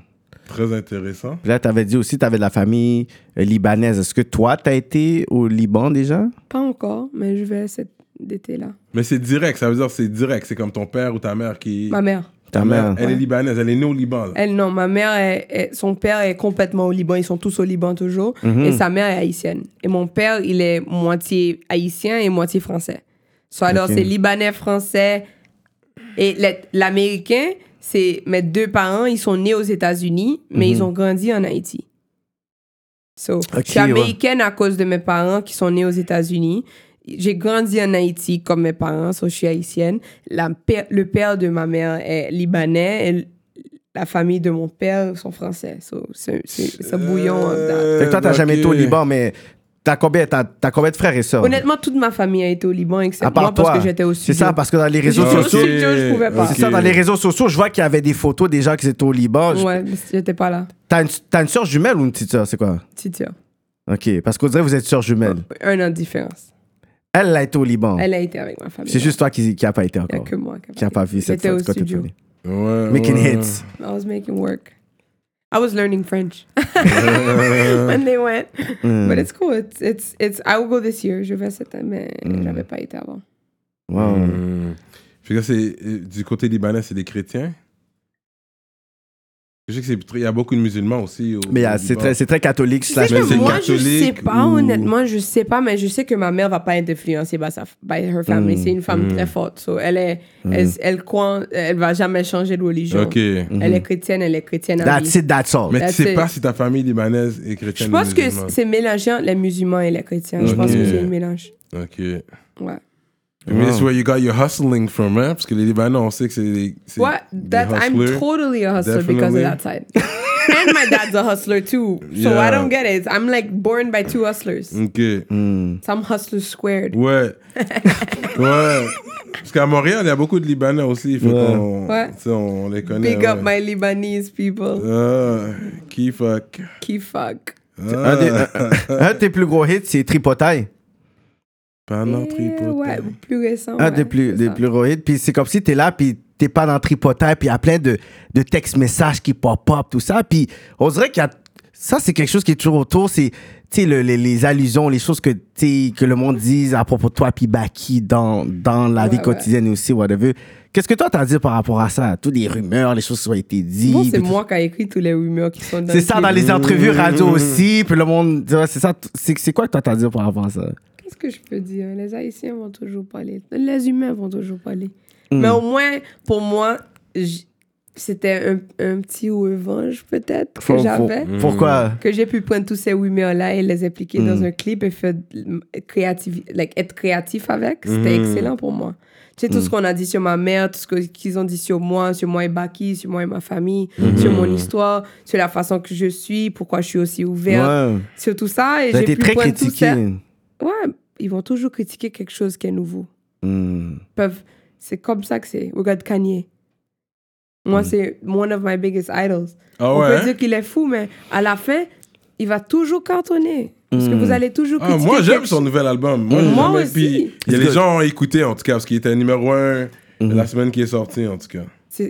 Très intéressant. Puis là, tu avais dit aussi que tu avais de la famille euh, libanaise. Est-ce que toi, tu as été au Liban déjà? Pas encore, mais je vais cet été-là. Mais c'est direct, ça veut dire c'est direct. C'est comme ton père ou ta mère qui. Ma mère. Ta mère. Elle est libanaise, elle est née au Liban. là. Elle, non, ma mère, est- est- son père est complètement au Liban. Ils sont tous au Liban toujours. Mhm. Et sa mère est haïtienne. Et mon père, il est moitié haïtien et moitié français. So, alors, c'est libanais, français. Et l'américain, c'est mes deux parents, ils sont nés aux États-Unis, mais Mhm. ils ont grandi en Haïti. So, Ok, je suis ouais. américaine à cause de mes parents qui sont nés aux États-Unis. J'ai grandi en Haïti comme mes parents, so je suis haïtienne. La le père de ma mère est libanais et la famille de mon père sont français. So, c'est c'est- c'est bouillon. of that. Fait que toi, t'as jamais été au. Liban, mais t'as combien, t'as, t'as combien de frères et sœurs? Honnêtement, toute ma famille a été au Liban, except à part moi, toi. parce que j'étais au C'est ça, parce que dans les réseaux sociaux, studio, je pouvais pas. C'est ça, dans les réseaux sociaux, je vois qu'il y avait des photos des gens qui étaient au Liban. Je- Ouais, mais j'étais pas là. T'as une, t'as une sœur jumelle ou une petite sœur, c'est quoi? Titia. Ok, parce qu'on dirait que vous êtes sœurs jumelles. Un an de différence. Elle, a été au Liban. Elle a été avec ma famille. C'est juste toi qui, a pas été Il n'y a encore. que moi Qui a pas vu cette J'étais au studio. Ouais, Making ouais. hits. I was making work. I was learning French when they went. Mm. But it's cool. It's, it's, it's, I will go this year. Je vais cette année, mais Mm. j'avais pas été avant. Wow. Fait que c'est euh, du côté libanais, c'est des chrétiens? Je sais que c'est il y a beaucoup de musulmans aussi. au- Mais euh, c'est très, c'est très catholique. Tu sais Mais que c'est moi, je sais catholique pas, ou- honnêtement, je sais pas, mais je sais que ma mère va pas être influencée by, sa, by her family. Mm. C'est une femme Mm. très forte. So, elle est, elle, elle croit, elle va jamais changer de religion. Ok. Elle est chrétienne, elle est chrétienne. That's it, that's all. Mais tu That's sais it. pas si ta famille libanaise est Je chrétienne pense ou que c'est mélangeant les musulmans et les chrétiens. Je pense que c'est un mélange. Ok. Ouais. Mais Wow. c'est where you got your hustling from, hein? Parce que les Libanais, on sait que c'est des. c'est What? That I'm totally a hustler because Definitely. of that side. and my dad's a hustler too. So Yeah. I don't get it. I'm like born by two hustlers. Ok. Mm. Some hustlers squared. Ouais. ouais. Parce qu'à Montréal, il y a beaucoup de Libanais aussi. Fait Ouais. qu'on- Ouais. tu sais, on les connaît. Big up ouais. my Lebanese people. Ah, qui fuck? Qui fuck? Un, des- un- un de tes plus gros hits, c'est Tripotaille. Pendant Eh, tripoter. Ouais, plus récent. Un ouais, des plus, des plus hits. Puis c'est comme si t'es là, puis t'es pas dans Tripotaille, puis il y a plein de, de textes-messages qui pop-up, tout ça. Puis on dirait qu'il y a. Ça, c'est quelque chose qui est toujours autour. C'est. Tu sais, le- les, les allusions, les choses que, que le monde dise à propos de toi, puis Baki dans, dans la Ouais, vie ouais. quotidienne aussi, whatever. Qu'est-ce que toi t'as à dire par rapport à ça? Toutes les rumeurs, les choses qui ont été dites. Bon, c'est tout- moi qui ai écrit tous les rumeurs qui sont dans C'est ça dans les entrevues radio aussi, puis le monde. C'est ça. C'est c'est quoi que toi t'as à dire par rapport à ça? Qu'est-ce que je peux dire? Les Haïtiens vont toujours parler. Les humains vont toujours parler. Hmm. Mais au moins, pour moi, c'était un, un petit revanche peut-être que j'avais. Pourquoi? Que j'ai pu prendre tous ces rumeurs-là et les appliquer Mm. dans un clip et faire créatif, like, être créatif avec. C'était Mm. excellent pour moi. Tu sais, tout ce qu'on a dit sur ma mère, tout ce qu'ils ont dit sur moi, sur moi et Baki, sur moi et ma famille, sur mon histoire, sur la façon que je suis, pourquoi je suis aussi ouverte, Ouais. sur tout ça. Et j'ai pu très prendre tout critiqué. ça. Ouais, ils vont toujours critiquer quelque chose qui est nouveau. Hmm. Peuvent, c'est comme ça que c'est. Regarde Kanye. Moi, c'est one of my biggest idols. Ah On ouais? peut dire qu'il est fou, mais à la fin, il va toujours cartonner. Parce que vous allez toujours Ah, critiquer. moi, j'aime quelque son nouvel album. Moi, Moi jamais- aussi. Puis, il y a les gens ont écouté, en tout cas, parce qu'il était numéro un la semaine qui est sortie, en tout cas.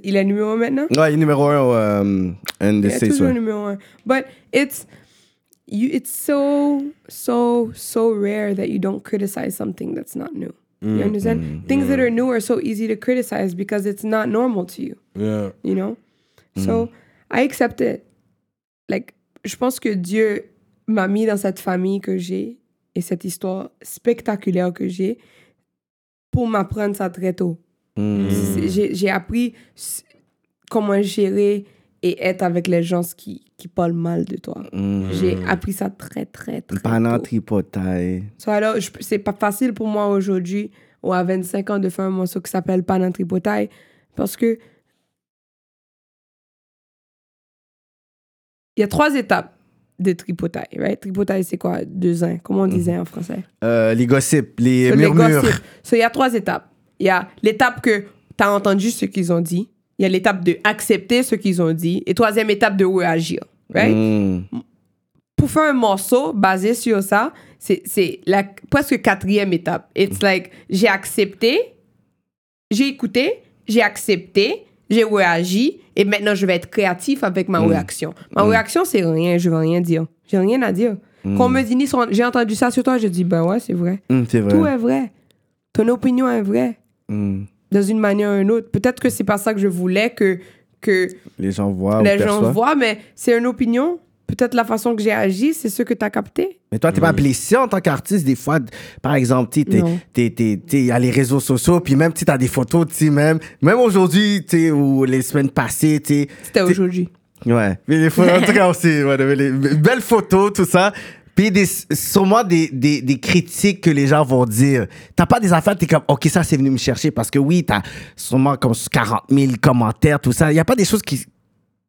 Il est numéro un maintenant? Ouais, il est numéro un au euh, un Il est toujours ouais. numéro un. But it's, you, it's so, so, so rare that you don't criticize something that's not new. You understand? Things that are new are so easy to criticize because it's not normal to you. Yeah. you know? So, I accept it. Like, je pense que Dieu m'a mis dans cette famille que j'ai et cette histoire spectaculaire que j'ai pour m'apprendre ça très tôt. J'ai appris comment gérer et être avec les gens qui, qui parlent mal de toi. J'ai appris ça très, très, très Pendant tripotaille. So, alors, c'est pas facile pour moi aujourd'hui, ou à 25 ans, de faire un morceau qui s'appelle tripotaille, parce que il y a trois étapes de tripotaille, right? Tripotaille, c'est quoi? Deux ans, comment on disait en français? Euh, les gossips, les So, les murmures. gossips. So, il y a trois étapes. Il y a l'étape que tu as entendu ce qu'ils ont dit. Il y a l'étape de accepter ce qu'ils ont dit. Et troisième étape de réagir, right? Hmm. pour faire un morceau basé sur ça, c'est la presque quatrième étape. It's like, j'ai accepté, j'ai écouté, j'ai accepté, j'ai réagi, et maintenant je vais être créatif avec ma réaction. Ma réaction, c'est rien, je veux rien dire. J'ai rien à dire. Quand on me dit, j'ai entendu ça sur toi, je dis, ben ouais, c'est vrai. C'est vrai. Tout est vrai. Ton opinion est vraie. Dans une manière ou une autre. Peut-être que c'est pas ça que je voulais que, que Les gens voient. ou les gens voient, mais c'est une opinion. Peut-être la façon que j'ai agi, c'est ce que tu as capté. Mais toi, t'es pas blessé en tant qu'artiste, des fois, par exemple, tu t'es- Non. t'es, t'es, t'es, y a les réseaux sociaux, puis même, tu as des photos, tu même, même aujourd'hui, tu ou les semaines passées, tu. C'était t'es- aujourd'hui. Ouais. Mais les photos, en tout cas aussi, ouais, mais les belles photos, tout ça. Puis des, sûrement des, des, des critiques que les gens vont dire. T'as pas des affaires, t'es comme, OK, ça, c'est venu me chercher. Parce que oui, t'as sûrement comme 40 000 commentaires, tout ça. Il y a pas des choses qui,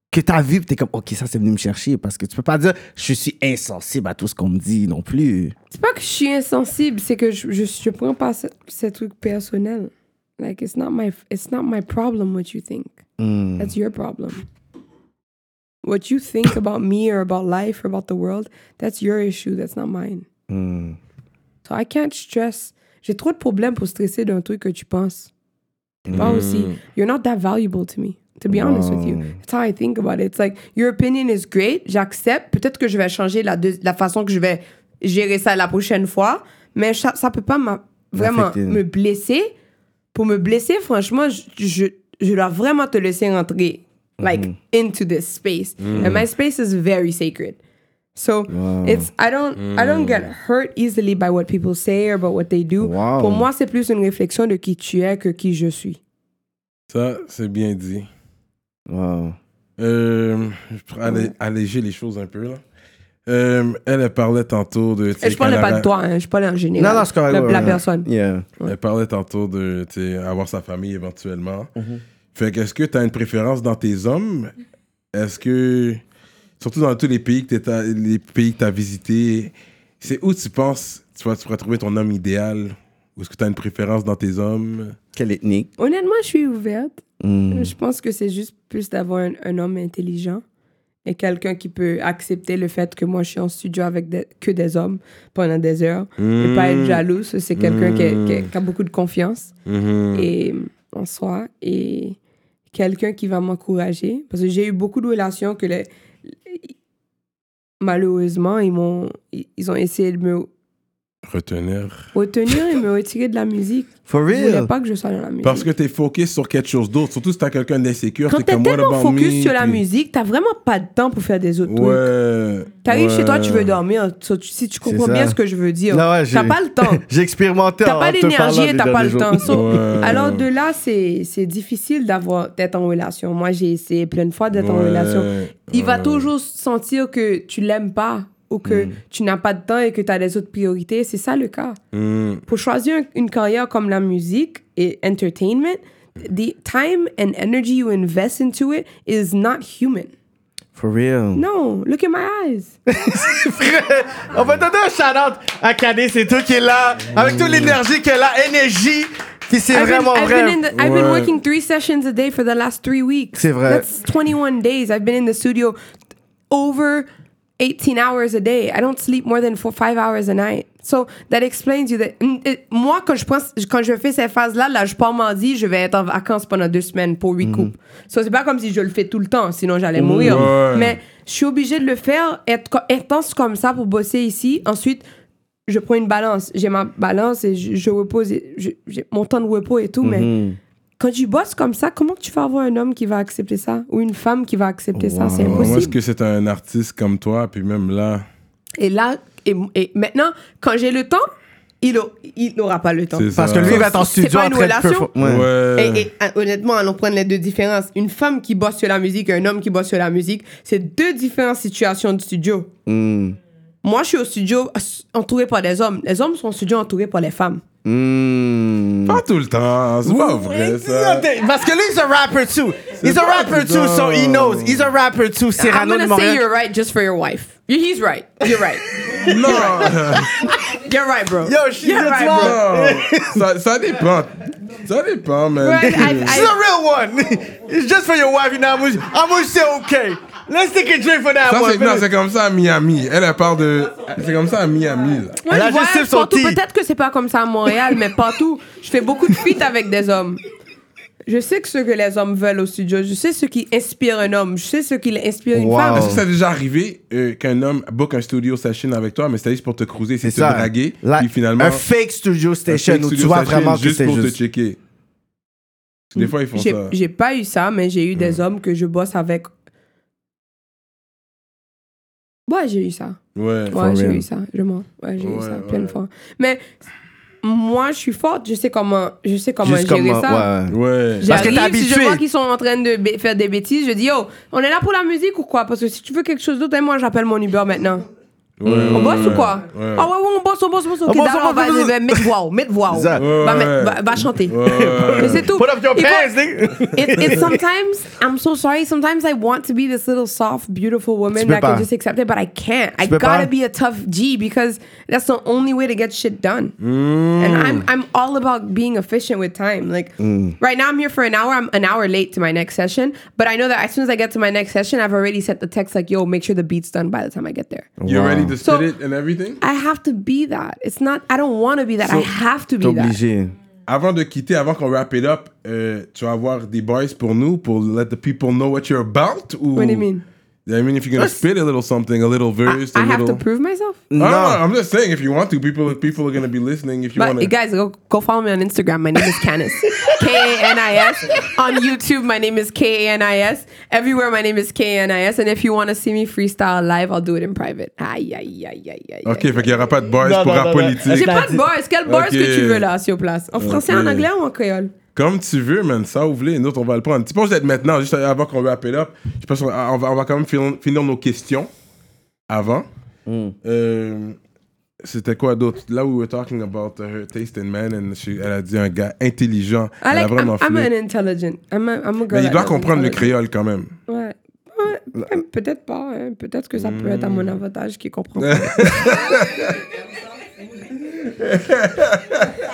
que t'as vues, t'es comme, OK, ça, c'est venu me chercher. Parce que tu peux pas dire, je suis insensible à tout ce qu'on me dit non plus. C'est pas que je suis insensible, c'est que je, je, je prends pas ce, ce truc personnel. Like, it's not, my, it's not my problem what you think. Hmm. That's your problem. What you think about me or about life or about the world, that's your issue, that's not mine. Hmm. So I can't stress. J'ai trop de problèmes pour stresser d'un truc que tu penses. Moi aussi, you're not that valuable to me, to be honest with you. That's how I think about it. It's like, your opinion is great, j'accepte. Peut-être que je vais changer la, façon que je vais gérer ça la prochaine fois, mais ça, ça peut pas vraiment me blesser. Pour me blesser, franchement, je, je, je dois vraiment te laisser rentrer, like, into this space. And my space is very sacred. So it's I don't I don't get hurt easily by what people say or about what they do. Wow. Pour moi, c'est plus une réflexion de qui tu es que qui je suis. Ça, c'est bien dit. Wow. Euh, je pourrais allé- alléger les choses un peu, là. Euh, elle, elle parlait tantôt de... Et je parlais pas de a- toi, hein, je parlais en général. Non, non, c'est correct. La, ouais, la ouais. personne. Yeah. Elle parlait tantôt de avoir sa famille éventuellement. Mhm. Fait que est-ce que tu as une préférence dans tes hommes? Est-ce que, surtout dans tous les pays que tu les pays que tu as visités, c'est où tu penses tu, vas, tu pourrais trouver ton homme idéal? Ou est-ce que tu as une préférence dans tes hommes? Quelle ethnique? Honnêtement, je suis ouverte. Hmm. Je pense que c'est juste plus d'avoir un, un homme intelligent et quelqu'un qui peut accepter le fait que moi, je suis en studio avec que des hommes pendant des heures et pas être jaloux. Ça, C'est quelqu'un qui, a- qui a- qui a beaucoup de confiance et en soi et quelqu'un qui va m'encourager. Parce que j'ai eu beaucoup de relations que les, malheureusement ils m'ont ils ont essayé de me Retenir. retenir et me retirer de la musique For real? pas que je sois dans la musique Parce que tu es focus sur quelque chose d'autre. Surtout si tu as quelqu'un d'insécure. quand t'es t'es tellement focus me? sur la Puis- musique t'as vraiment pas de temps pour faire des autres trucs Ouais. T'arrives ouais. chez toi, tu veux dormir. Si tu comprends bien ce que je veux dire, Non, ouais, j'ai- t'as pas le temps. J'ai expérimenté T'as en pas d'énergie et t'as pas le temps. jours. So, Ouais. Alors de là, c'est c'est difficile d'avoir d'être en relation. Moi, j'ai essayé plein de fois d'être en relation. Il va toujours sentir que tu l'aimes pas ou que tu n'as pas de temps et que tu as des autres priorités. C'est ça le cas. Hmm. Pour choisir un- une carrière comme la musique et entertainment, the time and energy you invest into it is not human. For real? No, look at my eyes. On va donner un shout-out à Cadet, c'est toi qui est là, avec toute l'énergie qu'elle a, énergie. Puis c'est I've been, vraiment I've vrai. been, in the, I've been Ouais. working three sessions a day for the last three weeks. C'est vrai. That's 21 days. I've been in the studio over 18 hours a day. I don't sleep more than four, five hours a night. So that explains you that. Mm, moi, quand je pense, quand je fais ces phases-là, là, je pars mardi, je vais être en vacances pendant deux semaines pour recoup. So c'est pas comme si je le fais tout le temps, sinon j'allais mourir. Ouais. Mais je suis obligée de le faire, être co- intense comme ça pour bosser ici. Ensuite, je prends une balance. J'ai ma balance et je, je repose. et je- J'ai mon temps de repos et tout, mais quand tu bosses comme ça, comment tu vas avoir un homme qui va accepter ça? Ou une femme qui va accepter ça? C'est Moi, est-ce impossible. que c'est un artiste comme toi, puis même là, Et là, et, et maintenant, quand j'ai le temps, il a- il n'aura pas le temps. Parce que lui, il va être en studio pas en une train de ouais. Ouais. Et, et, ah, honnêtement, allons prendre les deux différences. Une femme qui bosse sur la musique et un homme qui bosse sur la musique, c'est deux différentes situations de studio. Hmm. Moi, je suis au studio ass- entouré par des hommes. Les hommes sont au studio entourés par les femmes. Hmm. Pas tout le temps, c'est pas vrai ça. Parce que lui, he's a rapper too. He's a pas rapper too, so he knows. He's a rapper too. I'm Cyrano de gonna say Montréal. you're right just for your wife. He's right. You're right. Non, You're right, bro. Yo, she's You're a right, non. ça, ça dépend. Ça dépend, man. Right, I- She's a real one. It's just for your wife, you know. I'm gonna- I'm gonna say okay. Let's take a drink for that Ça, one. c'est, non, c'est comme ça à Miami. Elle, elle parle de. C'est comme ça à Miami, là. Moi, Elle a je juste. Peut-être que c'est pas comme ça à Montréal, mais partout. Je fais beaucoup de feats avec des hommes. Je sais que ce que les hommes veulent au studio. Je sais ce qui inspire un homme. Je sais ce qui inspire une Wow. femme. Est-ce que ça est déjà arrivé euh, qu'un homme book un studio session avec toi, mais c'était juste pour te cruiser, c'est te ça. draguer, Là, puis finalement. un fake studio un station fake où tu studio vois session vraiment que juste c'est pour juste. te checker. Des fois, ils font J'ai ça. j'ai pas eu ça, mais j'ai eu des hommes que je bosse avec. Ouais, j'ai eu ça. Ouais. Ouais, j'ai eu ça. Je mens. Ouais, j'ai eu ça ouais. plein de fois. Mais moi, je suis forte. Je sais comment, je sais comment Juste gérer comme, ça. ouais. Ouais. Parce que t'es J'arrive, si je habitué. vois qu'ils sont en train de faire des bêtises, je dis, yo, on est là pour la musique ou quoi? Parce que si tu veux quelque chose d'autre, hein, moi, j'appelle mon Uber maintenant. Ouais, On ouais, bosse ou ouais. quoi Ouais. Ah ouais, ouais, on bosse, on bosse, on bosse. Ok, d'accord, on bosse, va, on bosse. va, mettre voix, mettre voix. Ouais, Va, ouais. va, va chanter. Ouais, ouais. C'est tout. Put up your pants, nigga. it, it sometimes I'm so sorry. Sometimes I want to be this little soft, beautiful woman that pas. can just accept it, but I can't. I gotta pas. be a tough G because that's the only way to get shit done. Mm. And I'm I'm all about being efficient with time. Like Mm. right now, I'm here for an hour. I'm an hour late to my next session, but I know that as soon as I get to my next session, I've already set the text like, "Yo, make sure the beat's done by the time I get there." You Wow. ready spit So- it and everything? I have to be that. It's not. I don't want to be that. I have to be that. obligé. Avant de quitter, avant qu'on wrap it up, euh, tu vas avoir des boys pour nous, pour let the people know what you're about? Ou... What do you mean? I mean, if you're gonna spit a little something, a little verse, I a have little... to prove myself. I don't know, I'm just saying, if you want to, people people are gonna be listening. If you want to, guys, go, go follow me on Instagram. My name is Canis. K A N I S. On YouTube, my name is K A N I S. Everywhere, my name is K A N I S. And if you want to see me freestyle live, I'll do it in private. Aïe, aïe, aïe, aïe, aïe. ok, fait qu'il y aura pas de boys Non, pour non, rap non, non. politique. J'ai pas de bars. Quel bars Ok. que tu veux là, sur place? En français, Ok. en anglais ou en créole? Comme tu veux, man, ça ouvre les. Nous autres, on va le prendre. Tu penses d'être maintenant, juste avant qu'on wrap it up. Je pense qu'on va, on va, quand même finir, finir nos questions avant. Euh, C'était quoi d'autre? Là, we were talking about her taste in men, and she- elle a dit un gars intelligent. I elle a like, I'm, vraiment I'm filé. an intelligent. I'm a, I'm a girl. Mais il doit comprendre le créole quand même. Ouais. Peut-être pas. hein. Peut-être que ça peut être à mon avantage qui comprend pas.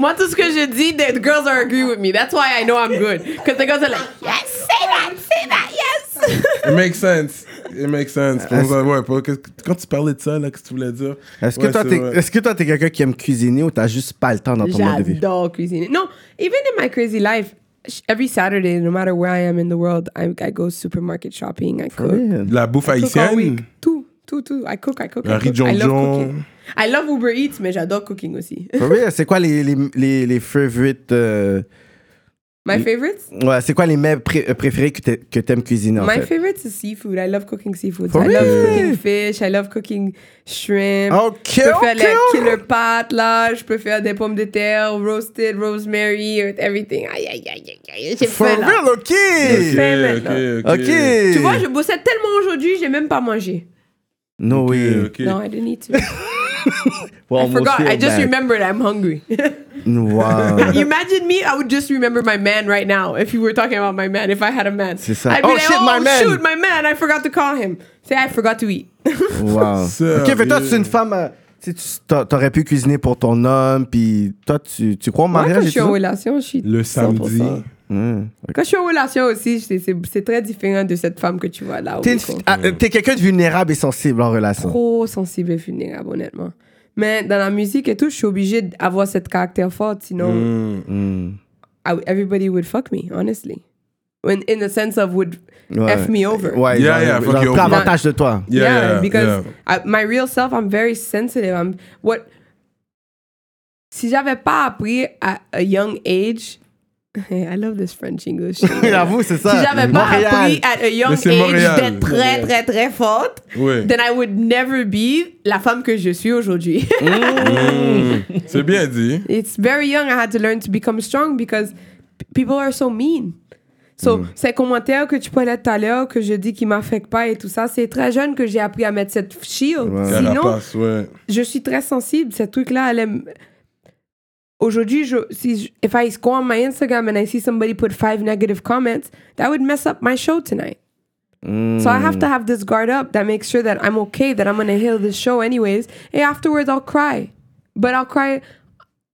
Moi, tout ce que je dis, the girls are agree with me. That's why I know I'm good. Because the girls are like, yes, say that, say that, yes. It makes sense. It makes sense. Pour ça, ouais, pour- que- quand tu parlais de ça, là, qu'est-ce que tu voulais dire? Est-ce que, Ouais, toi, c'est t'es, vrai. est-ce que toi, t'es quelqu'un qui aime cuisiner ou t'as juste pas le temps dans ton mode de vie? J'adore cuisiner. No, even in my crazy life, sh- every Saturday, no matter where I am in the world, I, I go supermarket shopping. I cook. Yeah. La bouffe I cook all week. haïtienne? Tout, tout, tout. I cook, I cook. I Un riz cook. I love John cooking. I love Uber Eats, mais j'adore cooking aussi. For real, c'est quoi les, les, les, les favorites... euh, My favorites? ouais, c'est quoi les mets pré- euh, préférés que, que t'aimes cuisiner, en My fait? favorite is seafood. I love cooking seafood. For I love real? cooking fish. I love cooking shrimp. Ok, je peux faire ok, les ok. killer pâtes, là. Je peux faire des pommes de terre, roasted, rosemary, with everything. Aïe, aïe, aïe, aïe, aïe. J'ai For faim, là. real, ok! fais Ok, maintenant. ok, Ok! Tu vois, je bossais tellement aujourd'hui, j'ai même pas mangé. No way. ok. No, I didn't need to. Well, I forgot. I just bad. remembered I'm hungry. Wow. Imagine me, I would just remember my man right now. If you were talking about my man, if I had a man. C'est ça. I'd be Oh, like, shit, oh, my man." shoot, my man, I forgot to call him. Say, I forgot to eat. wow. Sérieux? Ok, toi, tu es une femme. euh, tu t'aurais pu cuisiner pour ton homme, puis toi, tu, tu crois au Moi, quand mariage je et suis tout? en ça? relation, je suis Le 100%. Hmm. Quand je suis en relation aussi, c'est- très différent de cette femme que tu vois là. T'es, t'es quelqu'un de vulnérable et sensible en relation. Trop sensible et vulnérable, honnêtement. Mais dans la musique et tout, je suis obligée d'avoir cette caractère fort, sinon Mm. Hmm. I- everybody would fuck me, honestly. When, in the sense of would Ouais. F me over. Ouais, Yeah, yeah, fuck you avantage de toi. Yeah, yeah, because yeah. I- my real self, I'm very sensitive. I'm what. Si j'avais pas appris à a young age, I love this French English. J'avoue, c'est ça. Si j'avais pas Montréal. appris at a young age d'être très très très forte, Ouais. then I would never be la femme que je suis aujourd'hui. Mm. C'est bien dit. It's very young. I had to learn to become strong because people are so mean. So, ces commentaires que tu parlais tout à l'heure, que je dis qui m'affectent pas et tout ça, c'est très jeune que j'ai appris à mettre cette shield. Sinon, ouais. je suis très sensible. Ce truc-là, elle aime. Aujourd'hui, je, si if I go on my Instagram and I see somebody put five negative comments, that would mess up my show tonight. So I have to have this guard up that makes sure that I'm okay, that I'm gonna heal this show anyways. And afterwards, I'll cry, but I'll cry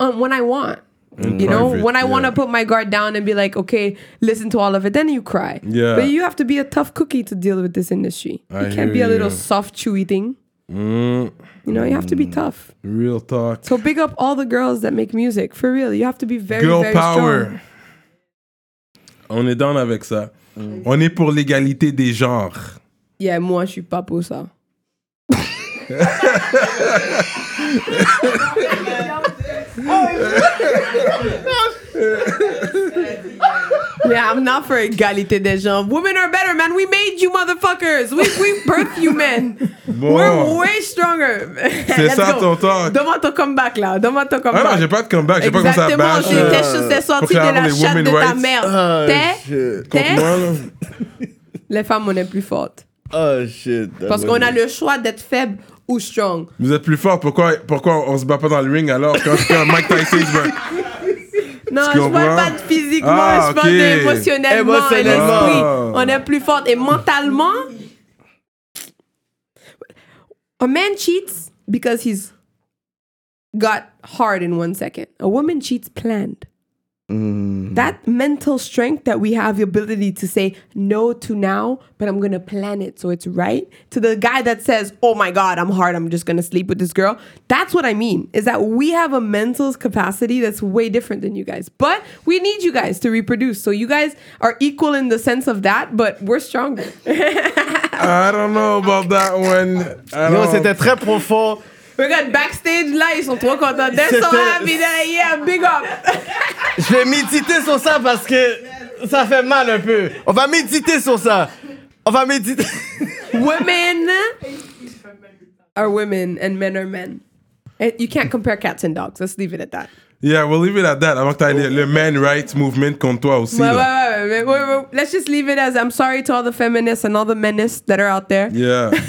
um, when I want. In You know, when I want to put my guard down and be like, okay, listen to all of it, then you cry. Yeah. But you have to be a tough cookie to deal with this industry. I you can't be a little you. soft, chewy thing. Mm. You know, you have to be tough. Real talk. So big up all the girls that make music. For real, you have to be very, Girl very power. strong. On est down avec ça. Mm. On est pour l'égalité des genres. Yeah, moi, je suis pas pour ça. Yeah, I'm not for égalité des genres. Women are better, man. We made you motherfuckers. We, we birthed you, men. Bon. We're way stronger. C'est ça go. ton talk. Donne-moi ton comeback, là. Donne-moi ton Ah comeback. non, j'ai pas de comeback. J'ai pas commencé à Exactement, bash. c'est euh, quelque chose, c'est sorti de la les chatte de ta rights mère. Ah, T'es, t'es, les femmes, on est plus fortes. Oh shit. Parce qu'on a le choix d'être faible ou strong. Vous êtes plus fort. Pourquoi, pourquoi on se bat pas dans le ring alors quand, quand Mike Tyson se bat? Non, je parle pas de physiquement, Ah, je parle ok. d'émotionnellement Émotionnellement. l'esprit. Ah. On est plus forte. Et mentalement, a man cheats because he's got hard in one second. A woman cheats planned. Mm. That mental strength that we have the ability to say no to now, but I'm gonna plan it so it's right. To the guy that says, "Oh my God, I'm hard. I'm just gonna sleep with this girl." That's what I mean. Is that we have a mental capacity that's way different than you guys, but we need you guys to reproduce. So you guys are equal in the sense of that, but we're stronger. I don't know about that one. I Yo, don't- c'était très profond. Regarde backstage là, ils sont trop contents. They're so C'était- happy. They're like, yeah, big up. Je vais méditer sur ça parce que ça fait mal un peu. On va méditer sur ça. On va méditer. women are women and men are men. You can't compare cats and dogs. Let's leave it at that. Yeah, we'll leave it at that. Avant que t'ailles le, man rights movement contre toi aussi. Ouais, ouais, ouais, ouais, ouais, ouais, ouais. Let's just leave it as I'm sorry to all the feminists and all the menace that are out there, Yeah.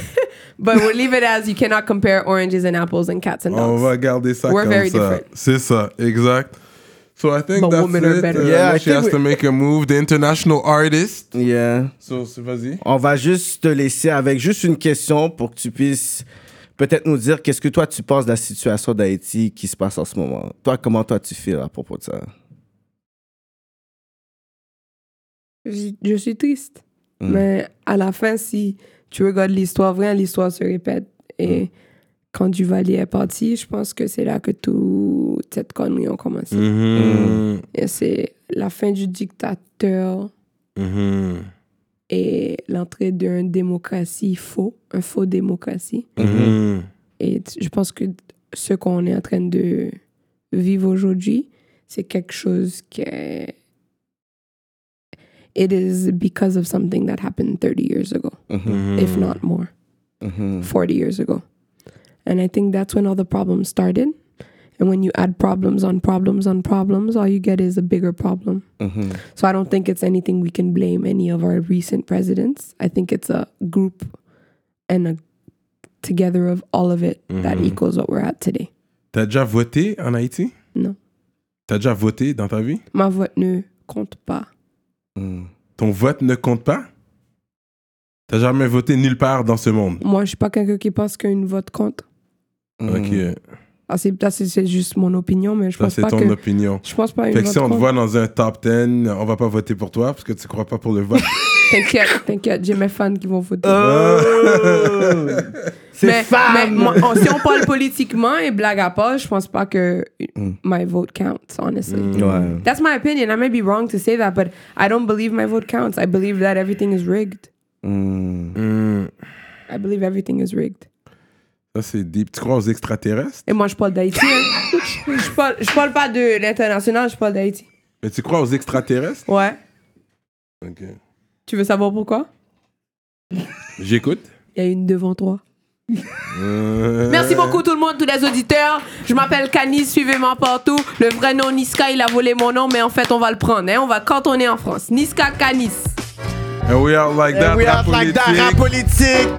but we'll leave it as you cannot compare oranges and apples and cats and On dogs. va garder ça We're comme very ça. different. C'est ça, exact. So I think But that's women are it. better. Uh, Yeah, I she think has we- to make a move. The international artist. Yeah. So, so vas-y. On va juste te laisser avec juste une question pour que tu puisses peut-être nous dire qu'est-ce que toi tu penses de la situation d'Haïti qui se passe en ce moment. Toi, comment toi tu fais à propos de ça? Je, je suis triste. Mm. Mais à la fin, si tu regardes l'histoire vraie, l'histoire se répète. Et Mm. quand Duvalier est parti, je pense que c'est là que toute cette connerie a commencé. Mhm. Et c'est la fin du dictateur Mhm. et l'entrée d'une démocratie faux, un faux démocratie. Mhm. Et je pense que ce qu'on est en train de vivre aujourd'hui, c'est quelque chose qui est... It is because of something that happened 30 years ago, Mhm. if not more, mm-hmm. 40 years ago. And I think that's when all the problems started. And when you add problems on problems on problems, all you get is a bigger problem. Mm-hmm. So I don't think it's anything we can blame any of our recent presidents. I think it's a group and a together of all of it that mm-hmm. equals what we're at today. T'as déjà voté en Haïti? Non. T'as déjà voté dans ta vie? Ma vote ne compte pas. Ton vote ne compte pas? T'as jamais voté nulle part dans ce monde? Moi, je suis pas quelqu'un qui pense qu'une vote compte. Ok. Ah, c'est, ça, c'est, c'est juste mon opinion, mais je Ça, pense c'est pas ton que. opinion. Je pense pas à une Fait que vote si on te compte. voit dans un top 10, on va pas voter pour toi parce que tu crois pas pour le vote. T'inquiète, t'inquiète, j'ai mes fans qui vont voter. C'est mais, femme! mais moi, on- si on parle politiquement et blague à part, je pense pas que my vote counts, honestly. Ouais. That's my opinion. I may be wrong to say that, but I don't believe my vote counts. I believe that everything is rigged. Hmm. I believe everything is rigged. Ça, c'est deep. Tu crois aux extraterrestres? Et moi, je parle d'Haïti. hein. je, parle, je parle pas de l'international, je parle d'Haïti. Mais tu crois aux extraterrestres? Ouais. Ok. Tu veux savoir pourquoi? J'écoute. Il y a une devant toi. Euh, Merci beaucoup tout le monde, tous les auditeurs. Je m'appelle Canis, suivez-moi partout. Le vrai nom Niska, il a volé mon nom, mais en fait on va le prendre. Hein? On va quand on est en France. Niska Canis. And we are like that. We rap are like that, rap politique.